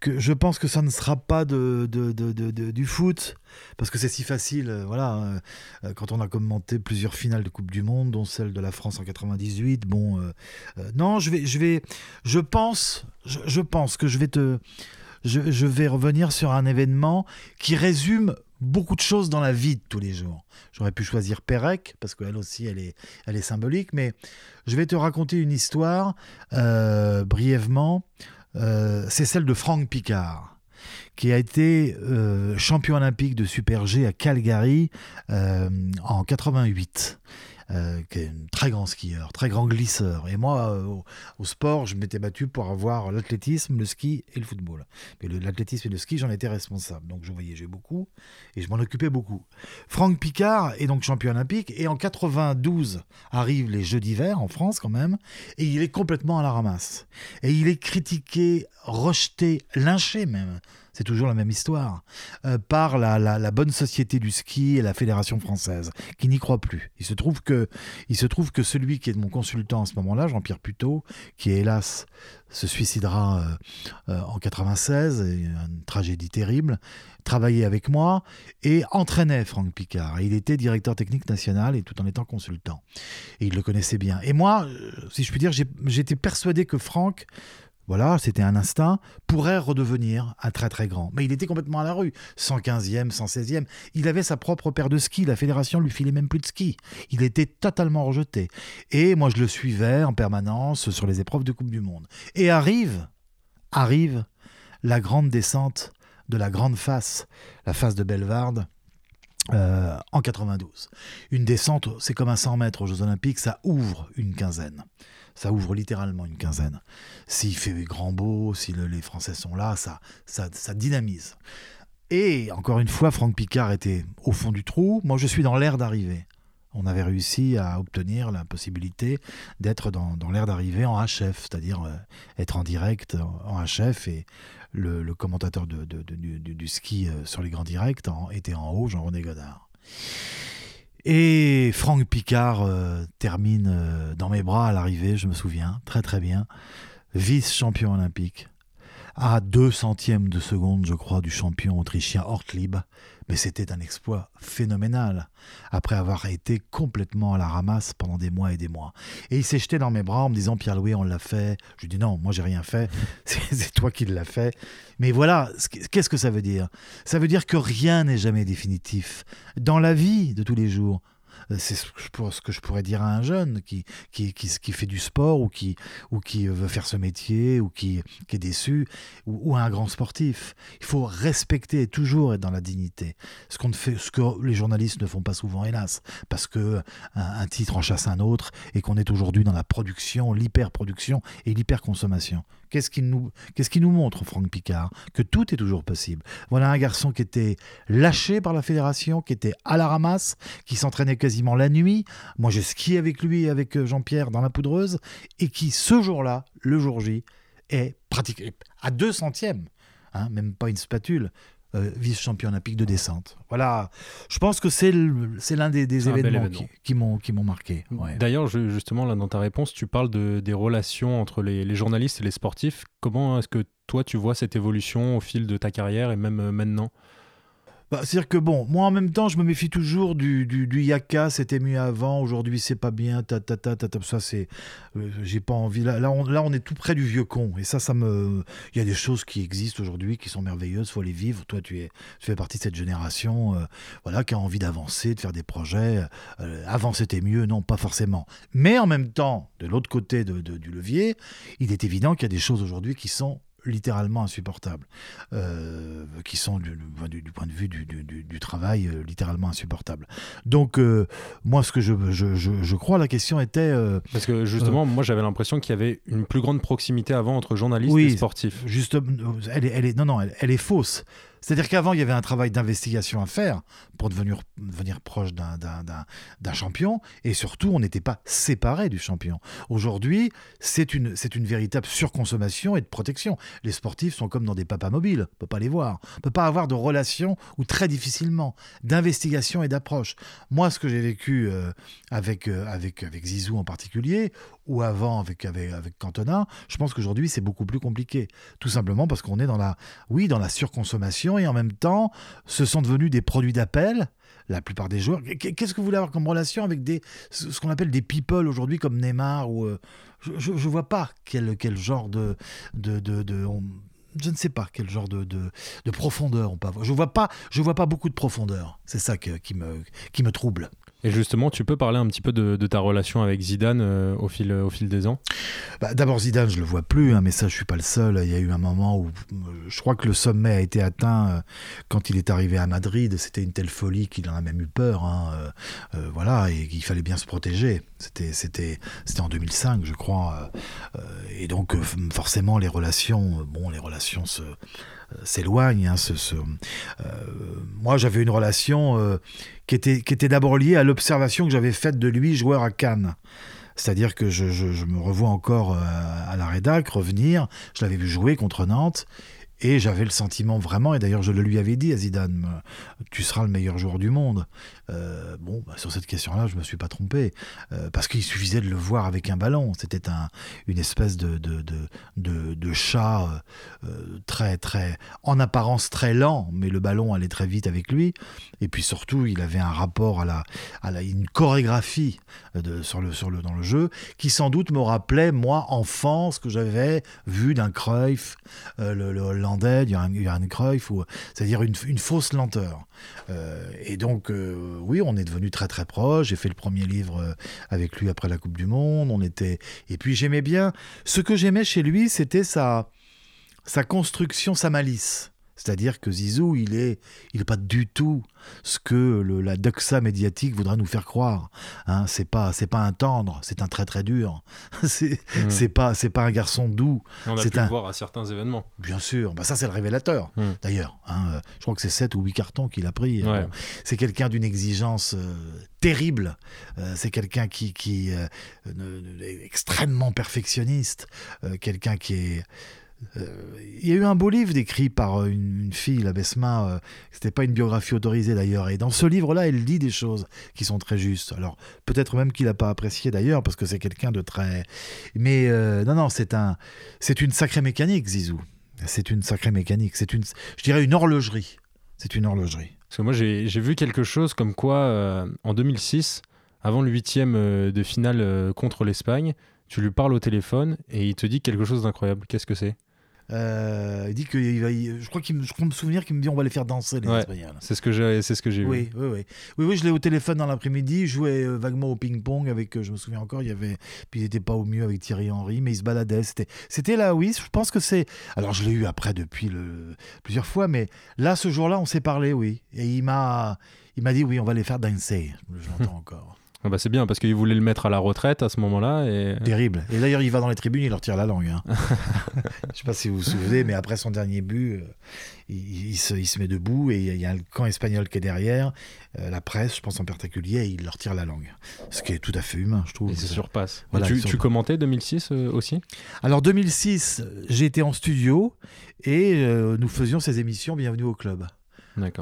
que je pense que ça ne sera pas de, de, de, du foot, parce que c'est si facile. Euh, voilà, euh, quand on a commenté plusieurs finales de Coupe du Monde, dont celle de la France en 98. Bon, euh, non, je vais, je vais, je pense, je, pense que je vais te, je, je, vais revenir sur un événement qui résume beaucoup de choses dans la vie de tous les jours. J'aurais pu choisir Pérec, parce qu'elle aussi, elle est, elle est symbolique, mais je vais te raconter une histoire brièvement. Euh, c'est celle de Franck Picard, qui a été euh, champion olympique de Super G à Calgary en 88. Euh, qui est un très grand skieur, très grand glisseur. Et moi, euh, au, sport, je m'étais battu pour avoir l'athlétisme, le ski et le football. Mais l'athlétisme et le ski, j'en étais responsable. Donc je voyageais beaucoup et je m'en occupais beaucoup. Franck Picard est donc champion olympique et en 92 arrivent les Jeux d'hiver en France quand même et il est complètement à la ramasse. Et il est critiqué, rejeté, lynché même c'est toujours la même histoire, euh, par la, bonne société du ski et la fédération française, qui n'y croit plus. Il se trouve que, il se trouve que celui qui est mon consultant à ce moment-là, Jean-Pierre Puteau, qui hélas se suicidera euh, euh, en 96, une tragédie terrible, travaillait avec moi et entraînait Franck Picard. il était directeur technique national et tout en étant consultant. Et il le connaissait bien. Et moi, si je puis dire, j'étais persuadé que Franck voilà, c'était un instinct, pourrait redevenir un très très grand. Mais il était complètement à la rue, 115e, 116e. Il avait sa propre paire de ski, la fédération lui filait même plus de ski. Il était totalement rejeté. Et moi je le suivais en permanence sur les épreuves de Coupe du Monde. Et arrive, arrive la grande descente de la grande face, la face de Bellevarde, euh, en 92. Une descente, c'est comme un 100 mètres aux Jeux Olympiques, ça ouvre une quinzaine. Ça ouvre littéralement une quinzaine. S'il fait grand beau, si les Français sont là, ça, ça, ça dynamise. Et encore une fois, Franck Picard était au fond du trou. Moi, je suis dans l'air d'arrivée. On avait réussi à obtenir la possibilité d'être dans, l'air d'arrivée en HF, c'est-à-dire euh, être en direct en HF. Et le, commentateur de, du, ski euh, sur les grands directs était en haut, Jean-René Godard. Et Franck Picard euh, termine euh, dans mes bras à l'arrivée, je me souviens, très très bien, vice-champion olympique, à deux centièmes de seconde, je crois, du champion autrichien Ortlieb. Mais c'était un exploit phénoménal, après avoir été complètement à la ramasse pendant des mois et des mois. Et il s'est jeté dans mes bras en me disant Pierre-Louis, on l'a fait. Je lui dis non, moi j'ai rien fait, c'est toi qui l'as fait. Mais voilà, qu'est-ce que ça veut dire? Ça veut dire que rien n'est jamais définitif. Dans la vie de tous les jours, c'est ce que je pourrais dire à un jeune qui, qui, qui, fait du sport ou qui, ou qui veut faire ce métier ou qui, qui est déçu ou, à un grand sportif. Il faut respecter toujours être dans la dignité. Ce, fait, ce que les journalistes ne font pas souvent, hélas, parce que un, titre en chasse un autre et qu'on est aujourd'hui dans la production, l'hyper-production et l'hyper-consommation. Qu'est-ce nous, qu'est-ce qui nous montre, Franck Picard? Que tout est toujours possible. Voilà un garçon qui était lâché par la fédération, qui était à la ramasse, qui s'entraînait quasiment la nuit. Moi, j'ai skié avec lui, avec euh, Jean-Pierre dans la poudreuse, et qui, ce jour-là, le jour J, est pratiqué à deux centièmes, hein, même pas une spatule, euh, vice-champion olympique de descente. Voilà, je pense que c'est l'un des, événements, qui, m'ont marqué. D'ailleurs, justement, là, dans ta réponse, tu parles de, des relations entre les, les, journalistes et les sportifs. Comment est-ce que toi, tu vois cette évolution au fil de ta carrière et même euh, maintenant? Bah, C'est-à-dire que bon, moi en même temps, je me méfie toujours du, du, du yaka, c'était mieux avant, aujourd'hui c'est pas bien, ta ta ta ta, ta ça c'est. Euh, j'ai pas envie. Là, là on, est tout près du vieux con. Et ça, ça me. Il y a des choses qui existent aujourd'hui qui sont merveilleuses, faut les vivre. Toi, tu, es, tu fais partie de cette génération euh, voilà, qui a envie d'avancer, de faire des projets. Euh, avant c'était mieux, non, pas forcément. Mais en même temps, de l'autre côté de, du levier, il est évident qu'il y a des choses aujourd'hui qui sont littéralement insupportables, euh, qui sont du, point de vue du, travail euh, littéralement insupportables. Donc euh, moi ce que je, je, crois, la question était... Parce que justement, moi j'avais l'impression qu'il y avait une plus grande proximité avant entre journalistes et sportifs. Juste, elle est, elle est, non, non, elle est fausse. C'est-à-dire qu'avant, il y avait un travail d'investigation à faire pour devenir, proche d'un champion, et surtout, on n'était pas séparé du champion. Aujourd'hui, c'est une, véritable surconsommation et de protection. Les sportifs sont comme dans des papas mobiles, on ne peut pas les voir, on ne peut pas avoir de relation, ou très difficilement, d'investigation et d'approche. Moi, ce que j'ai vécu euh, euh, avec Zizou en particulier, ou avant avec, avec, Cantona, je pense qu'aujourd'hui, c'est beaucoup plus compliqué. Tout simplement parce qu'on est dans la, oui, dans la surconsommation et en même temps, ce sont devenus des produits d'appel la plupart des joueurs. Qu'est-ce que vous voulez avoir comme relation avec des, ce qu'on appelle des people aujourd'hui comme Neymar ou euh, je, ne vois pas quel, quel genre de, de, de, je ne sais pas quel genre de, de, de profondeur on peut avoir. Je vois pas, je vois pas beaucoup de profondeur. C'est ça qui, me, qui me trouble. Et justement, tu peux parler un petit peu de, ta relation avec Zidane euh, au, fil, des ans? Bah, D'abord Zidane, je le vois plus, hein, mais ça je suis pas le seul. Il y a eu un moment où euh, je crois que le sommet a été atteint euh, quand il est arrivé à Madrid. C'était une telle folie qu'il en a même eu peur. hein, voilà, et qu'il fallait bien se protéger. C'était en 2005, je crois. et donc forcément les relations, bon, les relations s'éloignent. hein, moi, j'avais une relation qui était, d'abord liée à l'observation que j'avais faite de lui joueur à Cannes. C'est-à-dire que je, je- je me revois encore euh, à la rédac revenir. Je l'avais vu jouer contre Nantes. Et j'avais le sentiment vraiment, et d'ailleurs je le lui avais dit à Zidane, euh, tu seras le meilleur joueur du monde. Euh, bon, bah, sur cette question-là, je me suis pas trompé, euh, parce qu'il suffisait de le voir avec un ballon. C'était un, une espèce de, de, de, chat euh, très, très, en apparence très lent, mais le ballon allait très vite avec lui. Et puis surtout, il avait un rapport à la, à la une chorégraphie de, sur le, sur le, dans le jeu, qui sans doute me rappelait, moi, enfant, ce que j'avais vu d'un Cruyff, le, Hollandais, Cruyff, ou- c'est-à-dire une, une fausse lenteur. Et donc, oui, on est devenu très très proches. J'ai fait le premier livre euh, avec lui après la Coupe du Monde. On était, et puis j'aimais bien. Ce que j'aimais chez lui, c'était sa sa construction, sa malice. C'est-à-dire que Zizou, il est, il est pas du tout ce que le- la doxa médiatique voudrait nous faire croire. Hein, c'est pas, c'est pas un tendre, c'est un très très dur. c'est, Mm. c'est pas, c'est pas un garçon doux. On a pu un- le voir à certains événements. Bien sûr, bah ça c'est le révélateur. Mm. D'ailleurs, hein, euh, je crois que c'est 7 ou 8 cartons qu'il a pris. Ouais. Bon, c'est quelqu'un d'une exigence euh, terrible. Euh, c'est quelqu'un qui, euh, est extrêmement perfectionniste. Euh, quelqu'un qui est. euh, il y a eu un beau livre décrit par euh, une, fille, la Besma. euh, C'était pas une biographie autorisée d'ailleurs. Et dans ce livre-là, elle dit des choses qui sont très justes. Alors peut-être même qu'il n'a pas apprécié d'ailleurs parce que c'est quelqu'un de très. Mais euh, non, non, c'est un, c'est une sacrée mécanique, Zizou. C'est une sacrée mécanique. C'est une, je dirais, une horlogerie. C'est une horlogerie. Parce que moi, j'ai vu quelque chose comme quoi, en 2006, avant le huitième de finale contre l'Espagne, tu lui parles au téléphone et il te dit quelque chose d'incroyable. Qu'est-ce que c'est? Euh, il dit que il va, il- je crois qu'il me, je crois me souvenir qu'il me dit on va les faire danser les Ouais. Espagnols. C'est ce que j'ai c'est ce que j'ai vu. Oui, oui, oui, oui, oui, je l'ai au téléphone dans l'après-midi. Je jouais euh, vaguement au ping-pong avec, euh, je me souviens encore, il y avait, puis il n'était pas au mieux avec Thierry Henry, mais il se baladait. C'était, c'était là, oui. Je pense que c'est. Alors je l'ai eu après depuis le plusieurs fois, mais là ce jour-là on s'est parlé, oui. Et il m'a, il m'a dit oui, on va les faire danser. Je l'entends encore. Ah bah, c'est bien parce qu'il voulait le mettre à la retraite à ce moment-là. Et... Terrible. Et d'ailleurs, il va dans les tribunes, il leur tire la langue. hein. Je sais pas si vous vous souvenez, mais après son dernier but, euh, il, il se, il se met debout et il y a le camp espagnol qui est derrière, euh, la presse, je pense en particulier, et il leur tire la langue. Ce qui est tout à fait humain, je trouve. Et c'est surpasse. Voilà, tu, il commentais 2006 euh, aussi? Alors 2006, j'ai été en studio et euh, nous faisions ces émissions Bienvenue au club.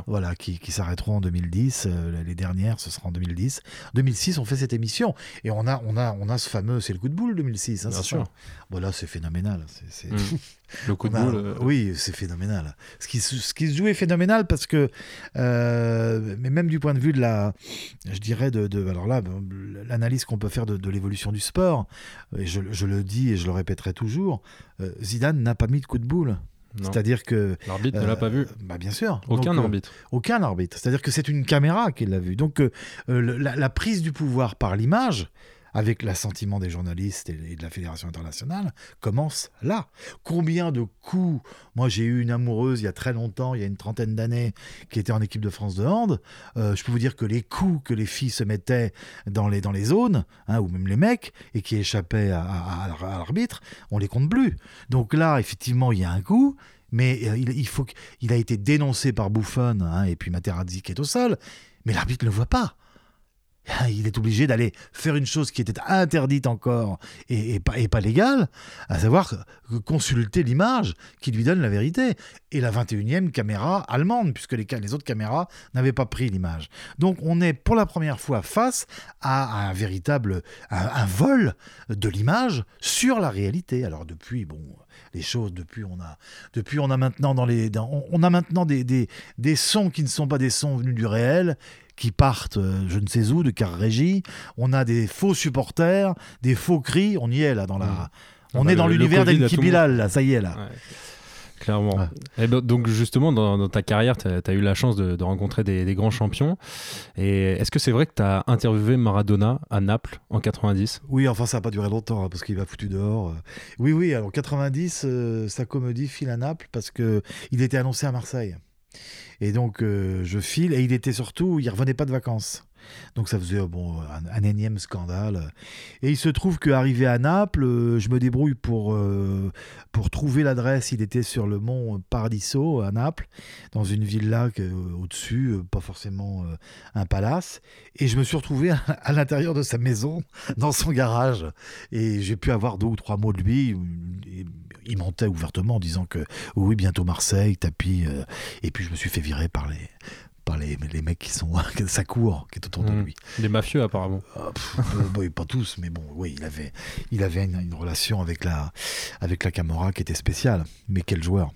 Voilà, qui, qui s'arrêteront en 2010. euh, les dernières, ce sera en 2010. 2006, on fait cette émission et on a, on a, on a ce fameux, c'est le coup de boule 2006. hein, Bien sûr. Voilà, c'est phénoménal. C'est, c'est- Mm. Le coup de a- boule. euh, Oui, c'est phénoménal. Ce qui, se- ce qui se joue est phénoménal parce que, euh, mais même du point de vue de la, je dirais, de, de- alors là, l'analyse qu'on peut faire de, de l'évolution du sport, et je, je le dis et je le répéterai toujours, Zidane n'a pas mis de coup de boule. C'est-à-dire que. L'arbitre ne euh, l'a pas vu. Bah bien sûr. Aucun Donc, euh, arbitre. aucun arbitre. C'est-à-dire que c'est une caméra qui l'a vu. Donc euh, euh, le- la, la prise du pouvoir par l'image, avec l'assentiment des journalistes et, de la Fédération internationale, commence là. Combien de coups? Moi j'ai eu une amoureuse il y a très longtemps, il y a une trentaine d'années, qui était en équipe de France de hand. Euh, je peux vous dire que les coups que les filles se mettaient dans les, dans les zones, hein, ou même les mecs, et qui échappaient à, l'arbitre, on les compte plus. Donc là, effectivement, il y a un coup. Mais euh, il, faut a été dénoncé par Buffon hein, et puis Materazzi qui est au sol, mais l'arbitre ne le voit pas. Ah, Il est obligé d'aller faire une chose qui était interdite encore et, pas, et pas légale, à savoir consulter l'image qui lui donne la vérité. Et la 21e caméra allemande, puisque les, autres caméras n'avaient pas pris l'image. Donc on est pour la première fois face à un véritable un, vol de l'image sur la réalité. Alors depuis, bon, les choses, depuis on a, depuis on a maintenant dans les, on- on a maintenant des, des, des sons qui ne sont pas des sons venus du réel, qui partent euh, je ne sais où, de car régie. On a des faux supporters, des faux cris. On y est là dans la. Mm. On bah, est dans l'univers d'Enki Bilal, là, ça y est là. Ouais. Clairement. Ouais. Et ben, donc justement, dans, dans ta carrière, tu as, eu la chance de, de rencontrer des, des grands champions. Et est-ce que c'est vrai que tu as interviewé Maradona à Naples en 90 Oui, enfin, ça n'a pas duré longtemps hein, parce qu'il m'a foutu dehors. euh. Oui, oui, alors 90, euh, sa comédie file à Naples parce que il était annoncé à Marseille. Et donc, euh, je file et il était surtout, il revenait pas de vacances. Donc ça faisait bon, un, énième scandale. Et il se trouve qu'arrivé à Naples, euh, je me débrouille pour, euh, pour trouver l'adresse. Il était sur le mont Paradiso à Naples, dans une villa au-dessus, pas forcément un palace. Et je me suis retrouvé à, l'intérieur de sa maison, dans son garage. Et j'ai pu avoir deux ou trois mots de lui. Il mentait ouvertement en disant que oui, bientôt Marseille, tapis. euh, et puis je me suis fait virer par les, par les, les mecs qui sont sa cour, qui est autour de Mhm. lui. Des mafieux apparemment. Ah, pff, euh, pas tous, mais bon, oui, il avait, il avait une, une relation avec la, avec la Camorra qui était spéciale. Mais quel joueur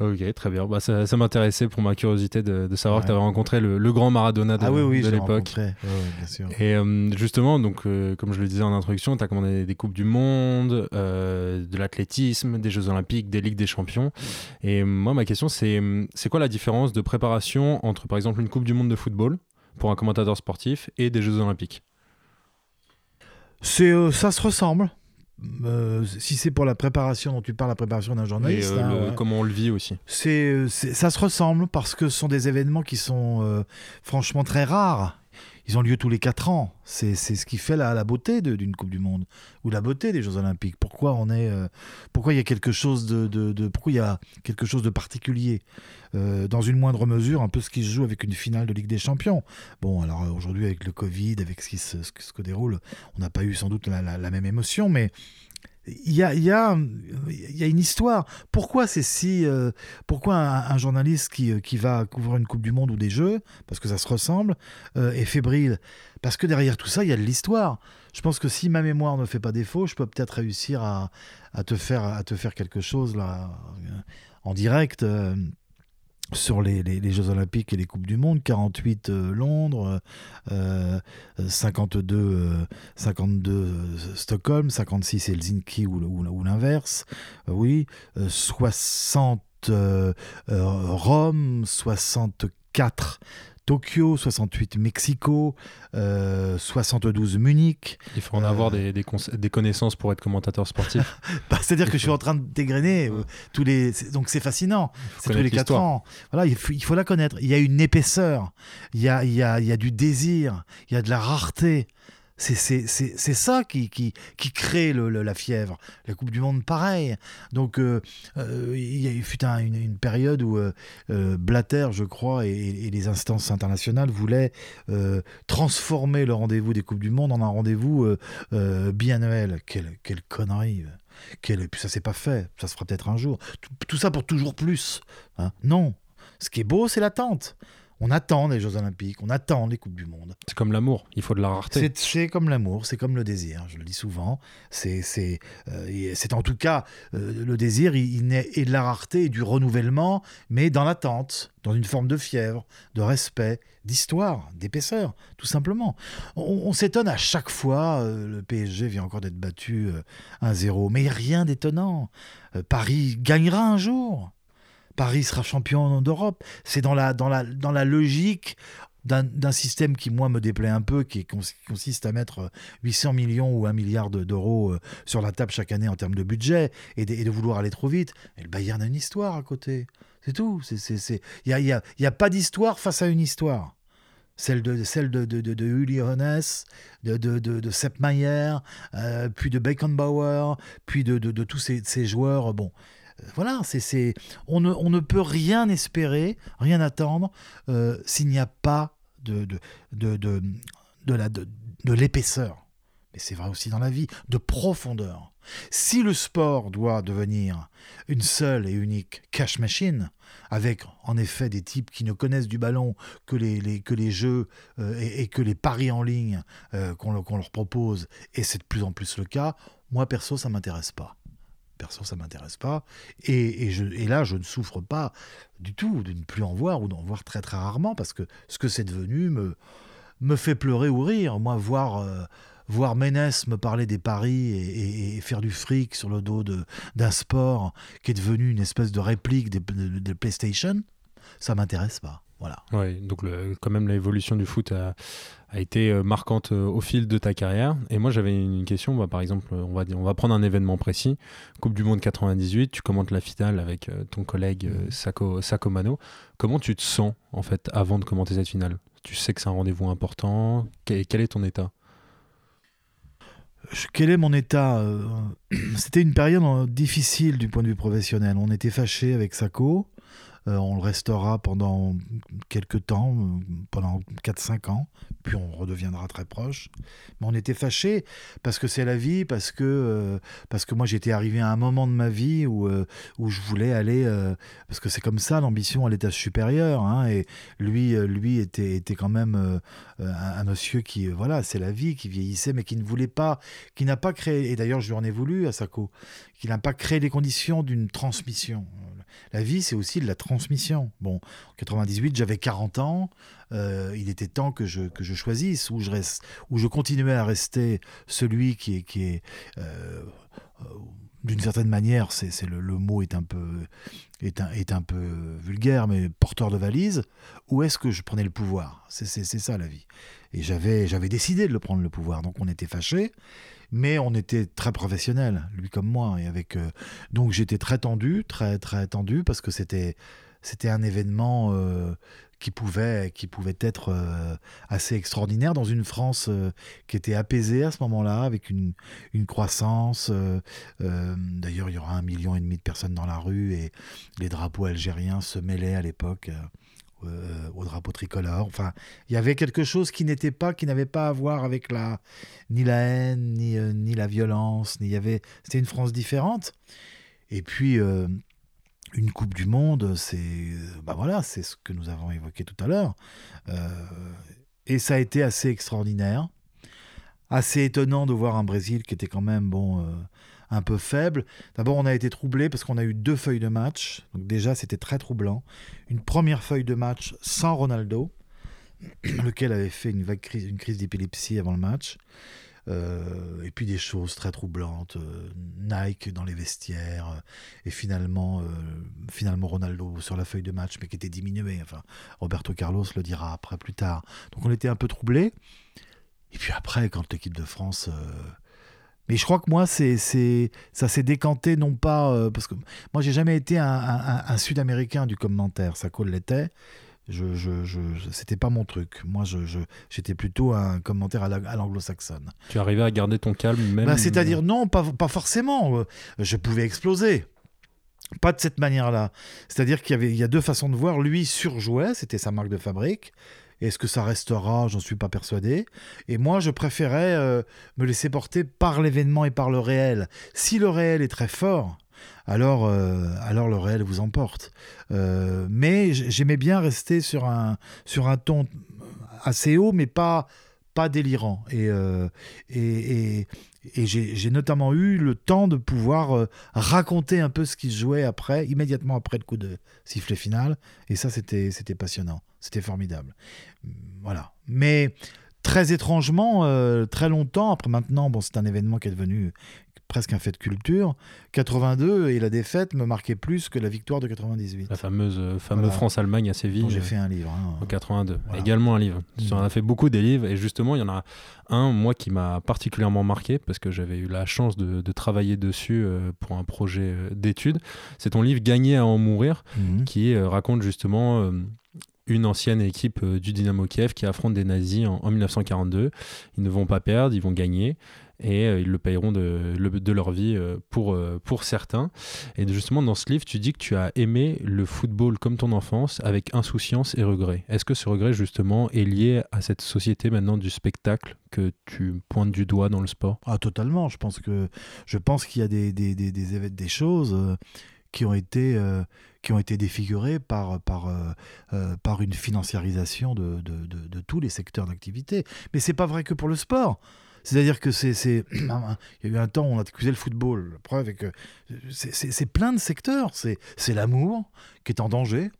Ok, très bien. Bah, ça ça m'intéressait pour ma curiosité de, de savoir que tu avais rencontré le, le grand Maradona de, Ah oui, oui, de l'époque. Ouais, ouais. Et euh, justement, donc, euh, comme je le disais en introduction, tu as commandé des Coupes du Monde, euh, de l'athlétisme, des Jeux Olympiques, des Ligues des Champions. Et moi, ma question, c'est c'est quoi la différence de préparation entre, par exemple, une Coupe du Monde de football pour un commentateur sportif et des Jeux Olympiques? C'est, ça se ressemble. Euh, si c'est pour la préparation dont tu parles, la préparation d'un journaliste, euh, hein, le- ouais. comment on le vit aussi c'est, c'est- ça se ressemble parce que ce sont des événements qui sont euh, franchement très rares. Ils ont lieu tous les quatre ans. C'est, ce qui fait la, la beauté d'une Coupe du Monde ou la beauté des Jeux Olympiques. Pourquoi on est, euh, pourquoi il y a quelque chose de, de- de- quelque chose de particulier Euh, dans une moindre mesure, un peu ce qui se joue avec une finale de Ligue des Champions? Bon, alors euh, aujourd'hui avec le Covid, avec ce qui se, ce que, déroule, on n'a pas eu sans doute la- la même émotion, mais il y a, une histoire. Pourquoi c'est si, euh, pourquoi un, journaliste qui, euh, qui va couvrir une Coupe du Monde ou des Jeux, parce que ça se ressemble, euh, est fébrile? Parce que derrière tout ça, il y a de l'histoire. Je pense que si ma mémoire ne fait pas défaut, je peux peut-être réussir à, te faire, quelque chose là en direct. Sur les, Jeux Olympiques et les Coupes du Monde, 48 euh, Londres, euh, euh, 52, euh, 52 euh, Stockholm, 56 Helsinki ou, ou, l'inverse, oui, euh, 60 euh, euh, Rome, 64 Tokyo, 68 Mexico, euh, 72 Munich. Il faut en Euh, avoir des, des, connaissances pour être commentateur sportif. Bah, C'est-à-dire que je suis en train de dégrainer euh, tous les. Donc c'est fascinant. C'est tous les 4 l'histoire. ans. Voilà, il faut, il faut la connaître. Il y a une épaisseur. Il y a, il y a, il y a du désir. Il y a de la rareté. C'est ça qui, qui, qui crée le- la fièvre. La Coupe du Monde, pareil. Donc, euh, euh, il y fut un- une, une période où euh, Blatter, je crois, et, les instances internationales voulaient transformer le rendez-vous des Coupes du Monde en un rendez-vous biannuel. Quelle, quelle connerie quelle... Ça s'est pas fait. Ça se fera peut-être un jour. Tout, tout ça pour toujours plus. hein. non. Ce qui est beau, c'est l'attente. On attend les Jeux Olympiques, on attend les Coupes du Monde. C'est comme l'amour, il faut de la rareté. C'est comme l'amour, c'est comme le désir, je le dis souvent. C'est c'est euh, en tout cas euh, le désir, il, il naît et de la rareté et du renouvellement, mais dans l'attente, dans une forme de fièvre, de respect, d'histoire, d'épaisseur, tout simplement. On, on s'étonne à chaque fois, euh, le PSG vient encore d'être battu euh, 1-0, mais il n'y a rien d'étonnant. Euh, Paris gagnera un jour. Paris sera champion d'Europe. C'est dans la, dans, la, dans la logique d'un système qui, moi, me déplaît un peu, qui cons- consiste à mettre 800 millions ou 1 milliard de- d'euros euh, sur la table chaque année en termes de budget et de, vouloir aller trop vite. Mais le Bayern a une histoire à côté. C'est tout. Il n'y a, y a- y a pas d'histoire face à une histoire. Celle de, celle de, de, de, de Uli Hoeneß, de, de, de, de Sepp Maier, euh, puis de Beckenbauer, puis de, de, de tous ces, ces joueurs. Bon, euh, voilà, c'est, on, ne, on ne peut rien espérer, rien attendre euh, s'il n'y a pas de, de, de, de, de l'épaisseur. Mais c'est vrai aussi dans la vie, de profondeur. Si le sport doit devenir une seule et unique cash machine, avec en effet des types qui ne connaissent du ballon que les, que les jeux euh, et, que les paris en ligne euh, qu'on, leur- propose, et c'est de plus en plus le cas, moi perso ça m'intéresse pas. Perso ça m'intéresse pas. Et, et je, et là je ne souffre pas du tout de ne plus en voir ou d'en voir très très rarement parce que ce que c'est devenu me, me fait pleurer ou rire. Moi voir, euh, voir Ménès me parler des paris et, et- faire du fric sur le dos d'un sport qui est devenu une espèce de réplique des, de, de PlayStation, ça m'intéresse pas. Voilà. Ouais, donc le- quand même l'évolution du foot a, a été euh, marquante euh, au fil de ta carrière. Et moi j'avais une question, bah, par exemple, on va, dire- on va prendre un événement précis, Coupe du Monde 98, tu commentes la finale avec euh, ton collègue euh, Sako, Sako Mano. Comment tu te sens en fait avant de commenter cette finale? Tu sais que c'est un rendez-vous important? Quel, quel est ton état? Quel est mon état C'était une période difficile du point de vue professionnel. On était fâché avec Sako. Euh, on le restera pendant quelques temps, pendant 4-5 ans, puis on redeviendra très proche. Mais on était fâchés parce que c'est la vie, parce que, euh, parce que moi j'étais arrivé à un moment de ma vie où, euh, où je voulais aller, parce que c'est comme ça l'ambition à l'étage supérieur, hein, et lui, lui était, était quand même un, un monsieur qui, voilà, c'est la vie, qui vieillissait, mais qui ne voulait pas, qui n'a pas créé, et d'ailleurs je lui en ai voulu à Sako, qu'il n'a pas créé les conditions d'une transmission. La vie, c'est aussi de la transmission. Bon, en 98, j'avais 40 ans. euh, il était temps que je, que je choisisse, où je, reste, je continuais à rester celui qui est. Qui est euh, euh, d'une certaine manière, c'est, le, le mot est un, peu, est, un, est un peu vulgaire, mais porteur de valise, ou est-ce que je prenais le pouvoir? C'est ça la vie. Et j'avais, j'avais décidé de le prendre le pouvoir, donc on était fâchés mais on était très professionnels, lui comme moi, et avec euh, donc j'étais très tendu, très très tendu parce que c'était c'était un événement euh, qui pouvait qui pouvait être euh, assez extraordinaire dans une France qui était apaisée à ce moment-là, avec une une croissance. D'ailleurs, il y aura un million et demi de personnes dans la rue et les drapeaux algériens se mêlaient à l'époque. Euh, au drapeau tricolore. Enfin, il y avait quelque chose qui n'était pas, qui n'avait pas à voir avec la ni la haine, ni, euh, ni la violence, ni y avait. C'était une France différente. Et puis euh, une Coupe du Monde, c'est bah voilà, c'est ce que nous avons évoqué tout à l'heure. Et ça a été assez extraordinaire, assez étonnant de voir un Brésil qui était quand même bon. Un peu faible. D'abord, on a été troublé parce qu'on a eu deux feuilles de match. Donc déjà, c'était très troublant. Une première feuille de match sans Ronaldo, lequel avait fait une vague crise, une crise d'épilepsie avant le match. Euh, et puis des choses très troublantes, euh, Nike dans les vestiaires, euh, et finalement, finalement Ronaldo sur la feuille de match, mais qui était diminué. Enfin, Roberto Carlos le dira après plus tard. Donc on était un peu troublés. Et puis après, quand l'équipe de France mais je crois que moi, c'est, c'est, ça s'est décanté, non pas. euh, parce que moi, j'ai jamais été un, un- un Sud-Américain du commentaire. Sako l'était. Je, je, c'était pas mon truc. Moi, je, je- j'étais plutôt un commentaire à, la- à l'anglo-saxonne. Tu arrivais à garder ton calme même Bah, c'est-à-dire, non, pas, pas forcément. Euh, Je pouvais exploser. Pas de cette manière-là. C'est-à-dire qu'il y, avait, il y a deux façons de voir. Lui surjouait, c'était sa marque de fabrique. Est-ce que ça restera? J'en suis pas persuadé. Et moi, je préférais euh, me laisser porter par l'événement et par le réel. Si le réel est très fort, alors, euh, alors le réel vous emporte. Euh, mais j'aimais bien rester sur un, sur un ton assez haut, mais pas, pas délirant. Et, et, et, et j'ai notamment eu le temps de pouvoir raconter un peu ce qui se jouait après, immédiatement après le coup de sifflet final. Et ça, c'était passionnant. C'était formidable. Voilà. Mais très étrangement, euh, très longtemps, après maintenant, bon, c'est un événement qui est devenu presque un fait de culture. 82 et la défaite me marquait plus que la victoire de 98. La fameuse, euh, fameuse Voilà. France-Allemagne à Séville. j'ai euh, fait un livre. hein. En 82. Voilà. Également un livre. Tu Mm. en as fait beaucoup des livres et justement, il y en a un, moi, qui m'a particulièrement marqué parce que j'avais eu la chance de, de travailler dessus euh, pour un projet d'études. C'est ton livre Gagner à en mourir Mhm. qui euh, raconte justement une ancienne équipe euh, du Dynamo Kiev qui affronte des nazis en, en 1942. Ils ne vont pas perdre, ils vont gagner et euh, ils le payeront de, de leur vie euh, pour, pour certains. Et justement, dans ce livre, tu dis que tu as aimé le football comme ton enfance avec insouciance et regret. Est-ce que ce regret, justement, est lié à cette société maintenant du spectacle que tu pointes du doigt dans le sport? Ah, totalement. Je pense qu'il y a des, des, des, des, choses qui ont été qui ont été défigurées par par euh, euh, par une financiarisation de, de, tous les secteurs d'activité. Mais c'est pas vrai que pour le sport. C'est-à-dire que c'est, il y a eu un temps où on accusait le football. La preuve est que c'est- c'est plein de secteurs. C'est, c'est l'amour qui est en danger.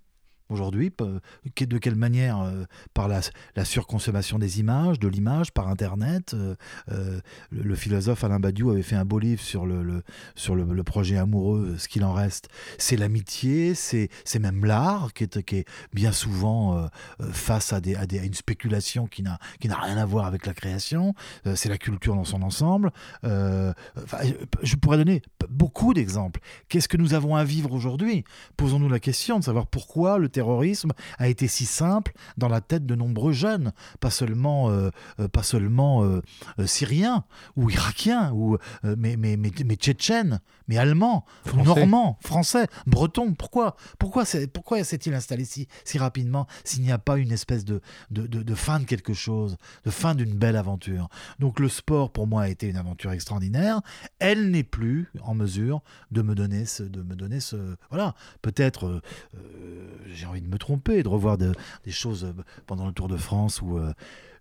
Aujourd'hui. De quelle manière euh, Par la, surconsommation des images, de l'image, par Internet. Euh, euh, le, philosophe Alain Badiou avait fait un beau livre sur le, sur le, projet amoureux, ce qu'il en reste. C'est l'amitié, c'est même l'art qui est, qui est bien souvent face à, des, à, des, une spéculation qui n'a rien à voir avec la création. c'est la culture dans son ensemble. je pourrais donner beaucoup d'exemples. Qu'est-ce que nous avons à vivre aujourd'hui? Posons-nous la question de savoir pourquoi le terrorisme a été si simple dans la tête de nombreux jeunes, pas seulement, euh, euh, pas seulement euh, syriens ou irakiens, ou, mais, mais, mais, mais, tchétchènes, mais allemands, normands, français, bretons. Pourquoi Pourquoi s'est-il installé si, si rapidement s'il n'y a pas une espèce de, de, de, fin de quelque chose, de fin d'une belle aventure? Donc le sport, pour moi, a été une aventure extraordinaire. Elle n'est plus en mesure de me donner ce... De me donner ce voilà, peut-être j'ai envie de me tromper, de revoir des choses euh, pendant le Tour de France. Ou, euh,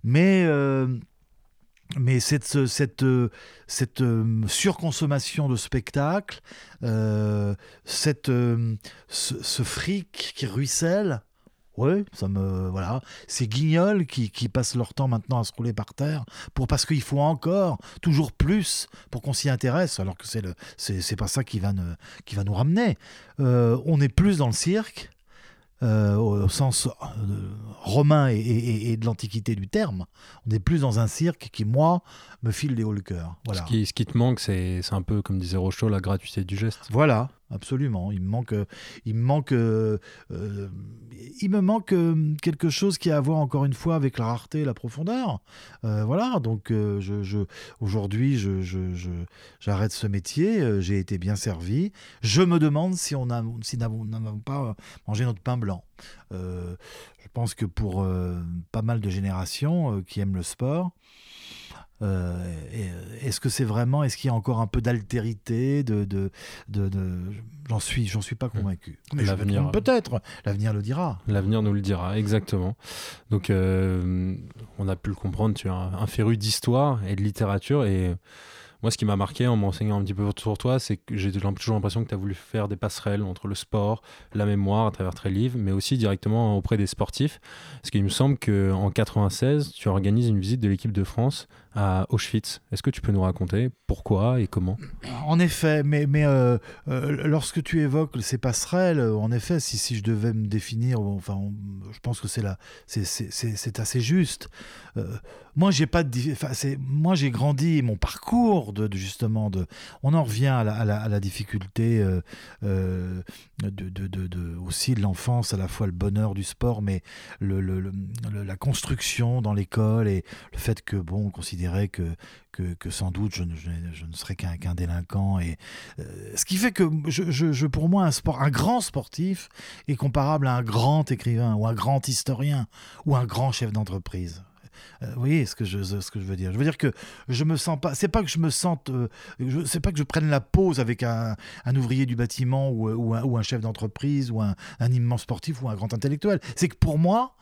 mais euh, mais cette, cette, cette surconsommation de spectacles, cette, ce, fric qui ruisselle, oui, ça me voilà. Ces guignols qui, qui, passent leur temps maintenant à se rouler par terre pour parce qu'il faut encore toujours plus pour qu'on s'y intéresse, alors que c'est le c'est pas ça qui va ne, qui va nous ramener. on est plus dans le cirque euh, au sens euh, romain et, de l'antiquité du terme. On est plus dans un cirque qui, moi, me file les hauts le cœur. Voilà. Ce, qui, ce qui te manque, c'est un peu, comme disait Rochaud, la gratuité du geste. Voilà, absolument. Il me manque, il me manque, euh, il me manque quelque chose qui a à voir encore une fois avec la rareté et la profondeur. voilà, donc je, aujourd'hui, je, j'arrête ce métier. J'ai été bien servi. Je me demande si on a, si n'avons pas mangé notre pain blanc. Euh, je pense que pour euh, pas mal de générations euh, qui aiment le sport, est-ce que c'est vraiment, est-ce qu'il y a encore un peu d'altérité, de, de, de, j'en suis, j'en suis pas hmm. convaincu. Mais l'avenir, peut-être, l'avenir le dira. L'avenir nous le dira, exactement. Donc, on a pu le comprendre. Tu as un, un féru d'histoire et de littérature et moi, ce qui m'a marqué en m'enseignant un petit peu sur toi, c'est que j'ai toujours l'impression que tu as voulu faire des passerelles entre le sport, la mémoire à travers tes livres, mais aussi directement auprès des sportifs. Parce qu'il me semble qu'en 96, tu organises une visite de l'équipe de France à Auschwitz. Est-ce que tu peux nous raconter pourquoi et comment? En effet, mais, mais euh, euh, lorsque tu évoques ces passerelles, en effet, si, si je devais me définir, enfin, je pense que c'est c'est assez juste. Euh, moi, j'ai pas de, moi j'ai grandi mon parcours de, justement de. On en revient à la, à la, difficulté de, de, aussi de l'enfance, à la fois le bonheur du sport, mais le, le, la construction dans l'école et le fait que bon, on considère que, que, sans doute je ne, serais qu'un délinquant. Et, euh, ce qui fait que pour moi, un, grand sportif est comparable à un grand écrivain ou un grand historien ou un grand chef d'entreprise. Euh, vous voyez ce que je veux dire? Je veux dire que je me sens pas. C'est pas que je me sente. Euh, c'est pas que je prenne la pause avec un, ouvrier du bâtiment ou, un, chef d'entreprise ou un, immense sportif ou un grand intellectuel. C'est que pour moi,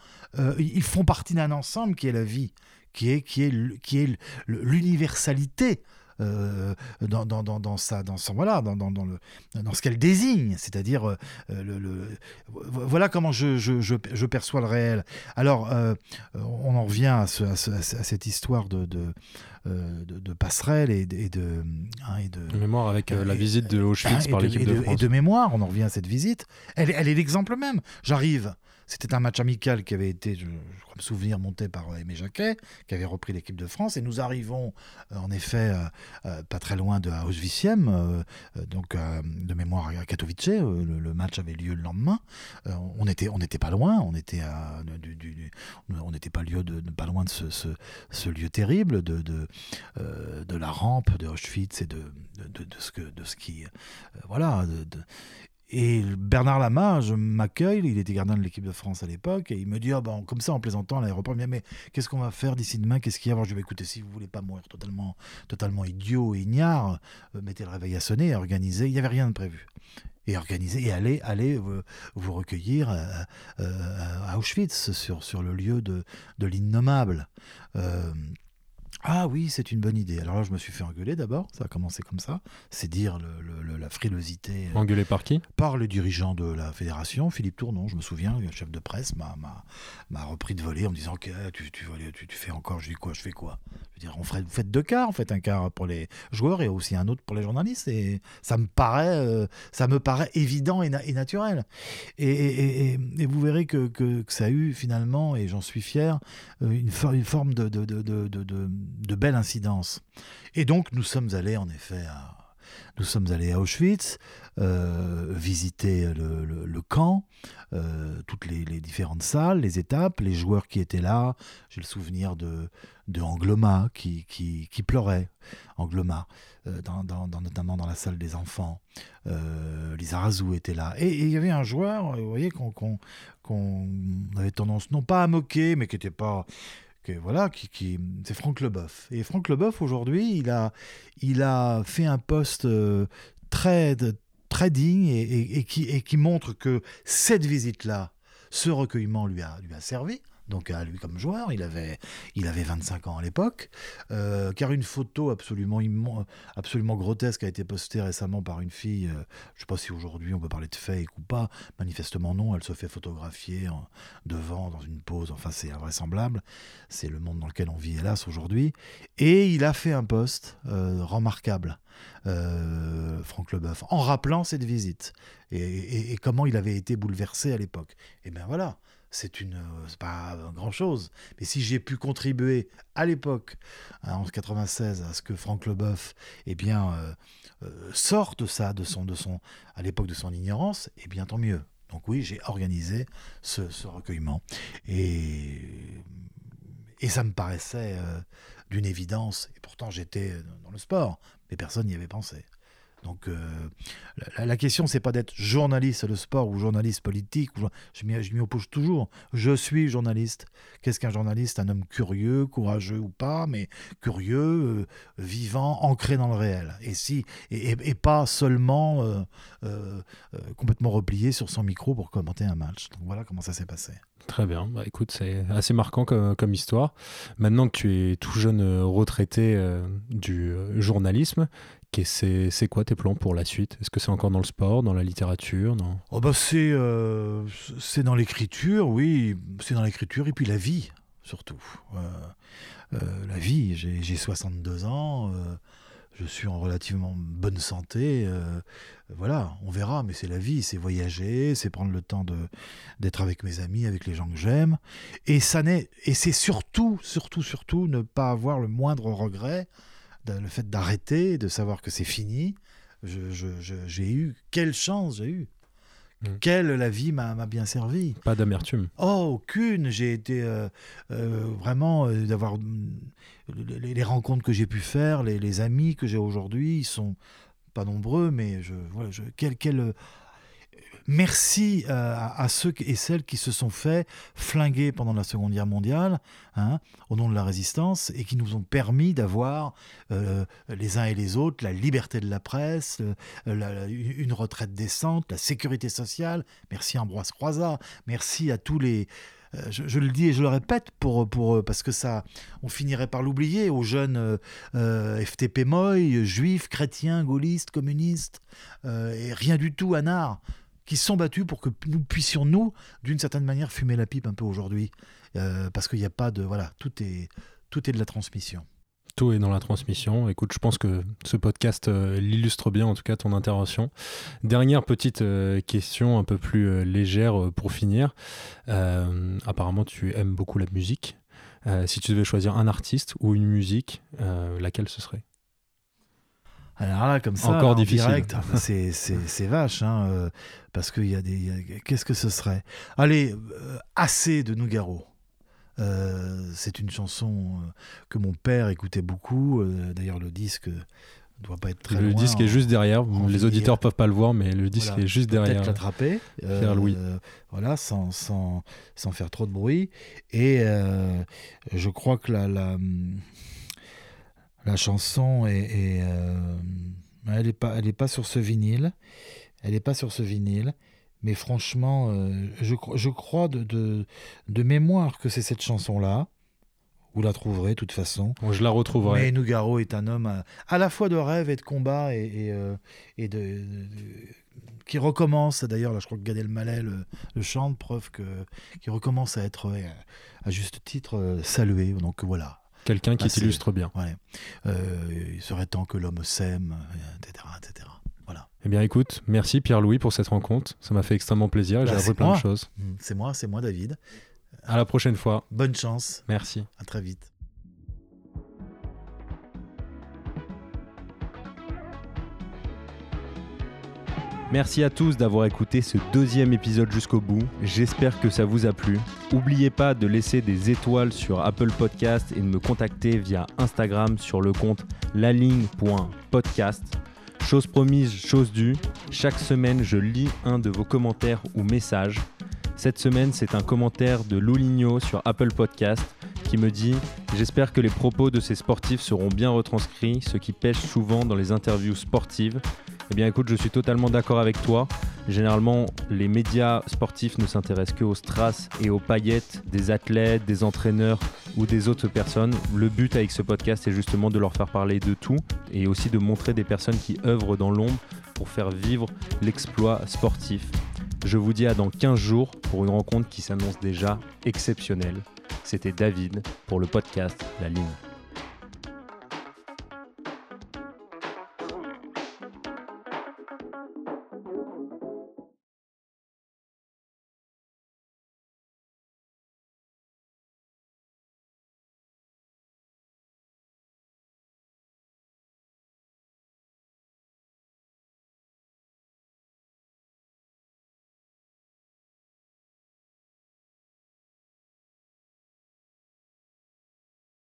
ils font partie d'un ensemble qui est la vie qui est, qui est, qui est l'universalité euh, dans, dans, dans, dans, sa, dans, son, voilà, dans, dans, le, dans ce qu'elle désigne, c'est-à-dire euh, le, le, voilà comment je, je, je, perçois le réel. Alors, euh, on en revient à, ce, à, cette histoire de, de, de, passerelle et, et de, hein, et de, mémoire avec la visite de Auschwitz par l'équipe de, France. Et de mémoire, on en revient à cette visite. Elle, elle est l'exemple même. J'arrive. C'était un match amical qui avait été, je, crois me souvenir, monté par Aimé Jacquet, qui avait repris l'équipe de France. Et nous arrivons, euh, en effet, euh, euh, pas très loin de Auschwitziem, donc de mémoire à Katowice. Le, match avait lieu le lendemain. on était, on n'était pas loin. On était n'était pas lieu de, pas loin de ce, ce, lieu terrible de, de, de, la rampe de Auschwitz et de, de, ce que, de ce qui, voilà. Et Bernard Lama, je m'accueille, il était gardien de l'équipe de France à l'époque, et il me dit, oh ben, comme ça en plaisantant à l'aéroport, mais qu'est-ce qu'on va faire d'ici demain Qu'est-ce qu'il y a? Je vais écouter, si vous voulez pas mourir totalement, totalement idiot et ignare, euh, mettez le réveil à sonner, organisez, il n'y avait rien de prévu. Et organiser, et allez, allez vous, recueillir euh, euh, à Auschwitz, sur, sur le lieu de, de l'innommable. Ah oui, c'est une bonne idée. Alors là, je me suis fait engueuler d'abord. Ça a commencé comme ça. C'est dire le- le- la frilosité. euh, Engueulé par qui? par le dirigeant de la fédération, Philippe Tournon, je me souviens, le chef de presse m'a, repris de voler en me disant Ok, tu, tu, tu, tu fais encore, je dis quoi, je fais quoi? On ferait, vous faites deux quarts, en fait, un quart pour les joueurs et aussi un autre pour les journalistes, et ça me paraît, euh, ça me paraît évident et, na- et naturel. Et, vous verrez que, que- ça a eu finalement, et j'en suis fier, euh, une, for- une forme de, de, de, de, belle incidence. Et donc, nous sommes allés en effet à. Nous sommes allés à Auschwitz, euh, visiter le, le- camp, toutes les différentes salles, les étapes, les joueurs qui étaient là. J'ai le souvenir de, de Angloma qui, qui, pleurait, Angloma, euh, dans, dans- notamment dans la salle des enfants. Euh, Lisa Razou était là. Et il y avait un joueur, vous voyez, qu'on qu'on avait tendance non pas à moquer, mais qui n'était pas que, voilà, qui, qui- c'est Franck Leboeuf. Et Franck Leboeuf, aujourd'hui, il a, il a fait un poste euh, très, digne et, et- et qui, et qui montre que cette visite-là, ce recueillement lui a, lui a servi. Donc à lui comme joueur, il avait, il avait 25 ans à l'époque, euh, car une photo absolument, absolument grotesque a été postée récemment par une fille, euh, je ne sais pas si aujourd'hui on peut parler de fake ou pas, manifestement non, elle se fait photographier en- devant dans une pose, enfin c'est invraisemblable, c'est le monde dans lequel on vit hélas aujourd'hui, et il a fait un post euh, remarquable, Franck Leboeuf, en rappelant cette visite. Et, et- et comment il avait été bouleversé à l'époque. Et bien voilà, c'est une, euh, pas grand chose, mais si j'ai pu contribuer à l'époque, hein, en 96, à ce que Franck Leboeuf, eh bien, euh, euh, sorte ça, de son, de son, à l'époque de son ignorance, eh bien tant mieux. Donc oui, j'ai organisé ce, recueillement et et ça me paraissait d'une évidence. Et pourtant, j'étais dans le sport, mais personne n'y avait pensé. Donc, euh, la, la question, c'est pas d'être journaliste de sport ou journaliste politique. je m'y oppose toujours. Je suis journaliste. Qu'est-ce qu'un journaliste? Un homme curieux, courageux ou pas, mais curieux, euh, vivant, ancré dans le réel. Et si et, pas seulement euh, complètement replié sur son micro pour commenter un match. Voilà comment ça s'est passé. Très bien. Bah, écoute, c'est assez marquant comme, histoire. Maintenant que tu es tout jeune retraité du journalisme, qu'est- c'est quoi tes plans pour la suite? Est-ce que c'est encore dans le sport, dans la littérature dans... Oh bah c'est euh, dans l'écriture, oui, c'est dans l'écriture et puis la vie surtout. Euh, euh, la vie, j'ai j'ai 62 ans, euh, je suis en relativement bonne santé, voilà, on verra, mais c'est la vie, c'est voyager, c'est prendre le temps d'être avec mes amis, avec les gens que j'aime, et ça et c'est surtout, surtout, surtout ne pas avoir le moindre regret, le fait d'arrêter, de savoir que c'est fini. Je- je- je- J'ai eu quelle chance j'ai eu. Mm. Quelle la vie m'a m'a bien servi. Pas d'amertume. Oh, aucune. J'ai été euh, euh, vraiment euh, d'avoir mm, les, les rencontres que j'ai pu faire, les, les amis que j'ai aujourd'hui, ils sont pas nombreux, mais je, voilà, je, quel, quel, merci euh, à, ceux et celles qui se sont fait flinguer pendant la Seconde Guerre mondiale, hein, au nom de la résistance, et qui nous ont permis d'avoir euh, les uns et les autres la liberté de la presse, euh, une retraite décente, la sécurité sociale. Merci Ambroise Croizat, merci à tous les je, le dis et je le répète pour, pour, parce que ça, on finirait par l'oublier aux jeunes euh, FTP Moy, juifs, chrétiens, gaullistes, communistes, et rien du tout anards, qui sont battus pour que nous puissions, nous, d'une certaine manière, fumer la pipe un peu aujourd'hui. Euh, parce qu'il n'y a pas de. Voilà, tout est, tout est de la transmission. Tout est dans la transmission. Écoute, je pense que ce podcast euh, l'illustre bien, en tout cas, ton intervention. Dernière petite euh, question un peu plus légère pour finir. Apparemment, tu aimes beaucoup la musique. Si tu devais choisir un artiste ou une musique, laquelle ce serait? Alors là, comme ça, Encore en difficile. direct, ah, c'est, vache, hein, euh, parce qu'il y a des. Qu'est-ce que ce serait? Allez, euh, assez de Nougaro. Euh, c'est une chanson euh, que mon père écoutait beaucoup. euh, d'ailleurs, le disque doit pas être très Le loin. disque est juste derrière. Les auditeurs peuvent pas le voir, mais le disque Voilà. est juste Peut-être derrière. l'attraper, Faire Louis. euh, voilà, sans, sans, sans faire trop de bruit. Et euh, je crois que la, la, la chanson est, est, euh, elle n'est pas, elle est pas sur ce vinyle. Elle n'est pas sur ce vinyle. Mais franchement, euh, je, cro- je crois de, de, de mémoire que c'est cette chanson-là. Vous la trouverez de toute façon. Bon, je la retrouverai. Mais Nougaro est un homme à, à la fois de rêve et de combat et, et, euh, et de, de- qui recommence. D'ailleurs, là, je crois que Gad Elmaleh le, le chante, preuve que qui recommence à être à juste titre salué. Donc voilà. Quelqu'un qui Ah, c'est- t'illustre bien. Ouais. Euh, il serait temps que l'homme s'aime, etc., etc. Voilà. Eh bien, écoute, merci Pierre-Louis pour cette rencontre. Ça m'a fait extrêmement plaisir et j'ai Bah, appris plein moi. de choses. Mm, C'est moi, c'est moi, David. À la prochaine fois. Bonne chance. Merci. À très vite. Merci à tous d'avoir écouté ce deuxième épisode jusqu'au bout. J'espère que ça vous a plu. N'oubliez pas de laisser des étoiles sur Apple Podcast et de me contacter via Instagram sur le compte laligne.podcast. Chose promise, chose due. Chaque semaine, je lis un de vos commentaires ou messages. Cette semaine, c'est un commentaire de Louligno sur Apple Podcast qui me dit J'espère que les propos de ces sportifs seront bien retranscrits, ce qui pêche souvent dans les interviews sportives. Eh bien écoute, je suis totalement d'accord avec toi. Généralement, les médias sportifs ne s'intéressent que aux strass et aux paillettes des athlètes, des entraîneurs ou des autres personnes. Le but avec ce podcast est justement de leur faire parler de tout et aussi de montrer des personnes qui œuvrent dans l'ombre pour faire vivre l'exploit sportif. Je vous dis à dans 15 jours pour une rencontre qui s'annonce déjà exceptionnelle. C'était David pour le podcast La Ligne.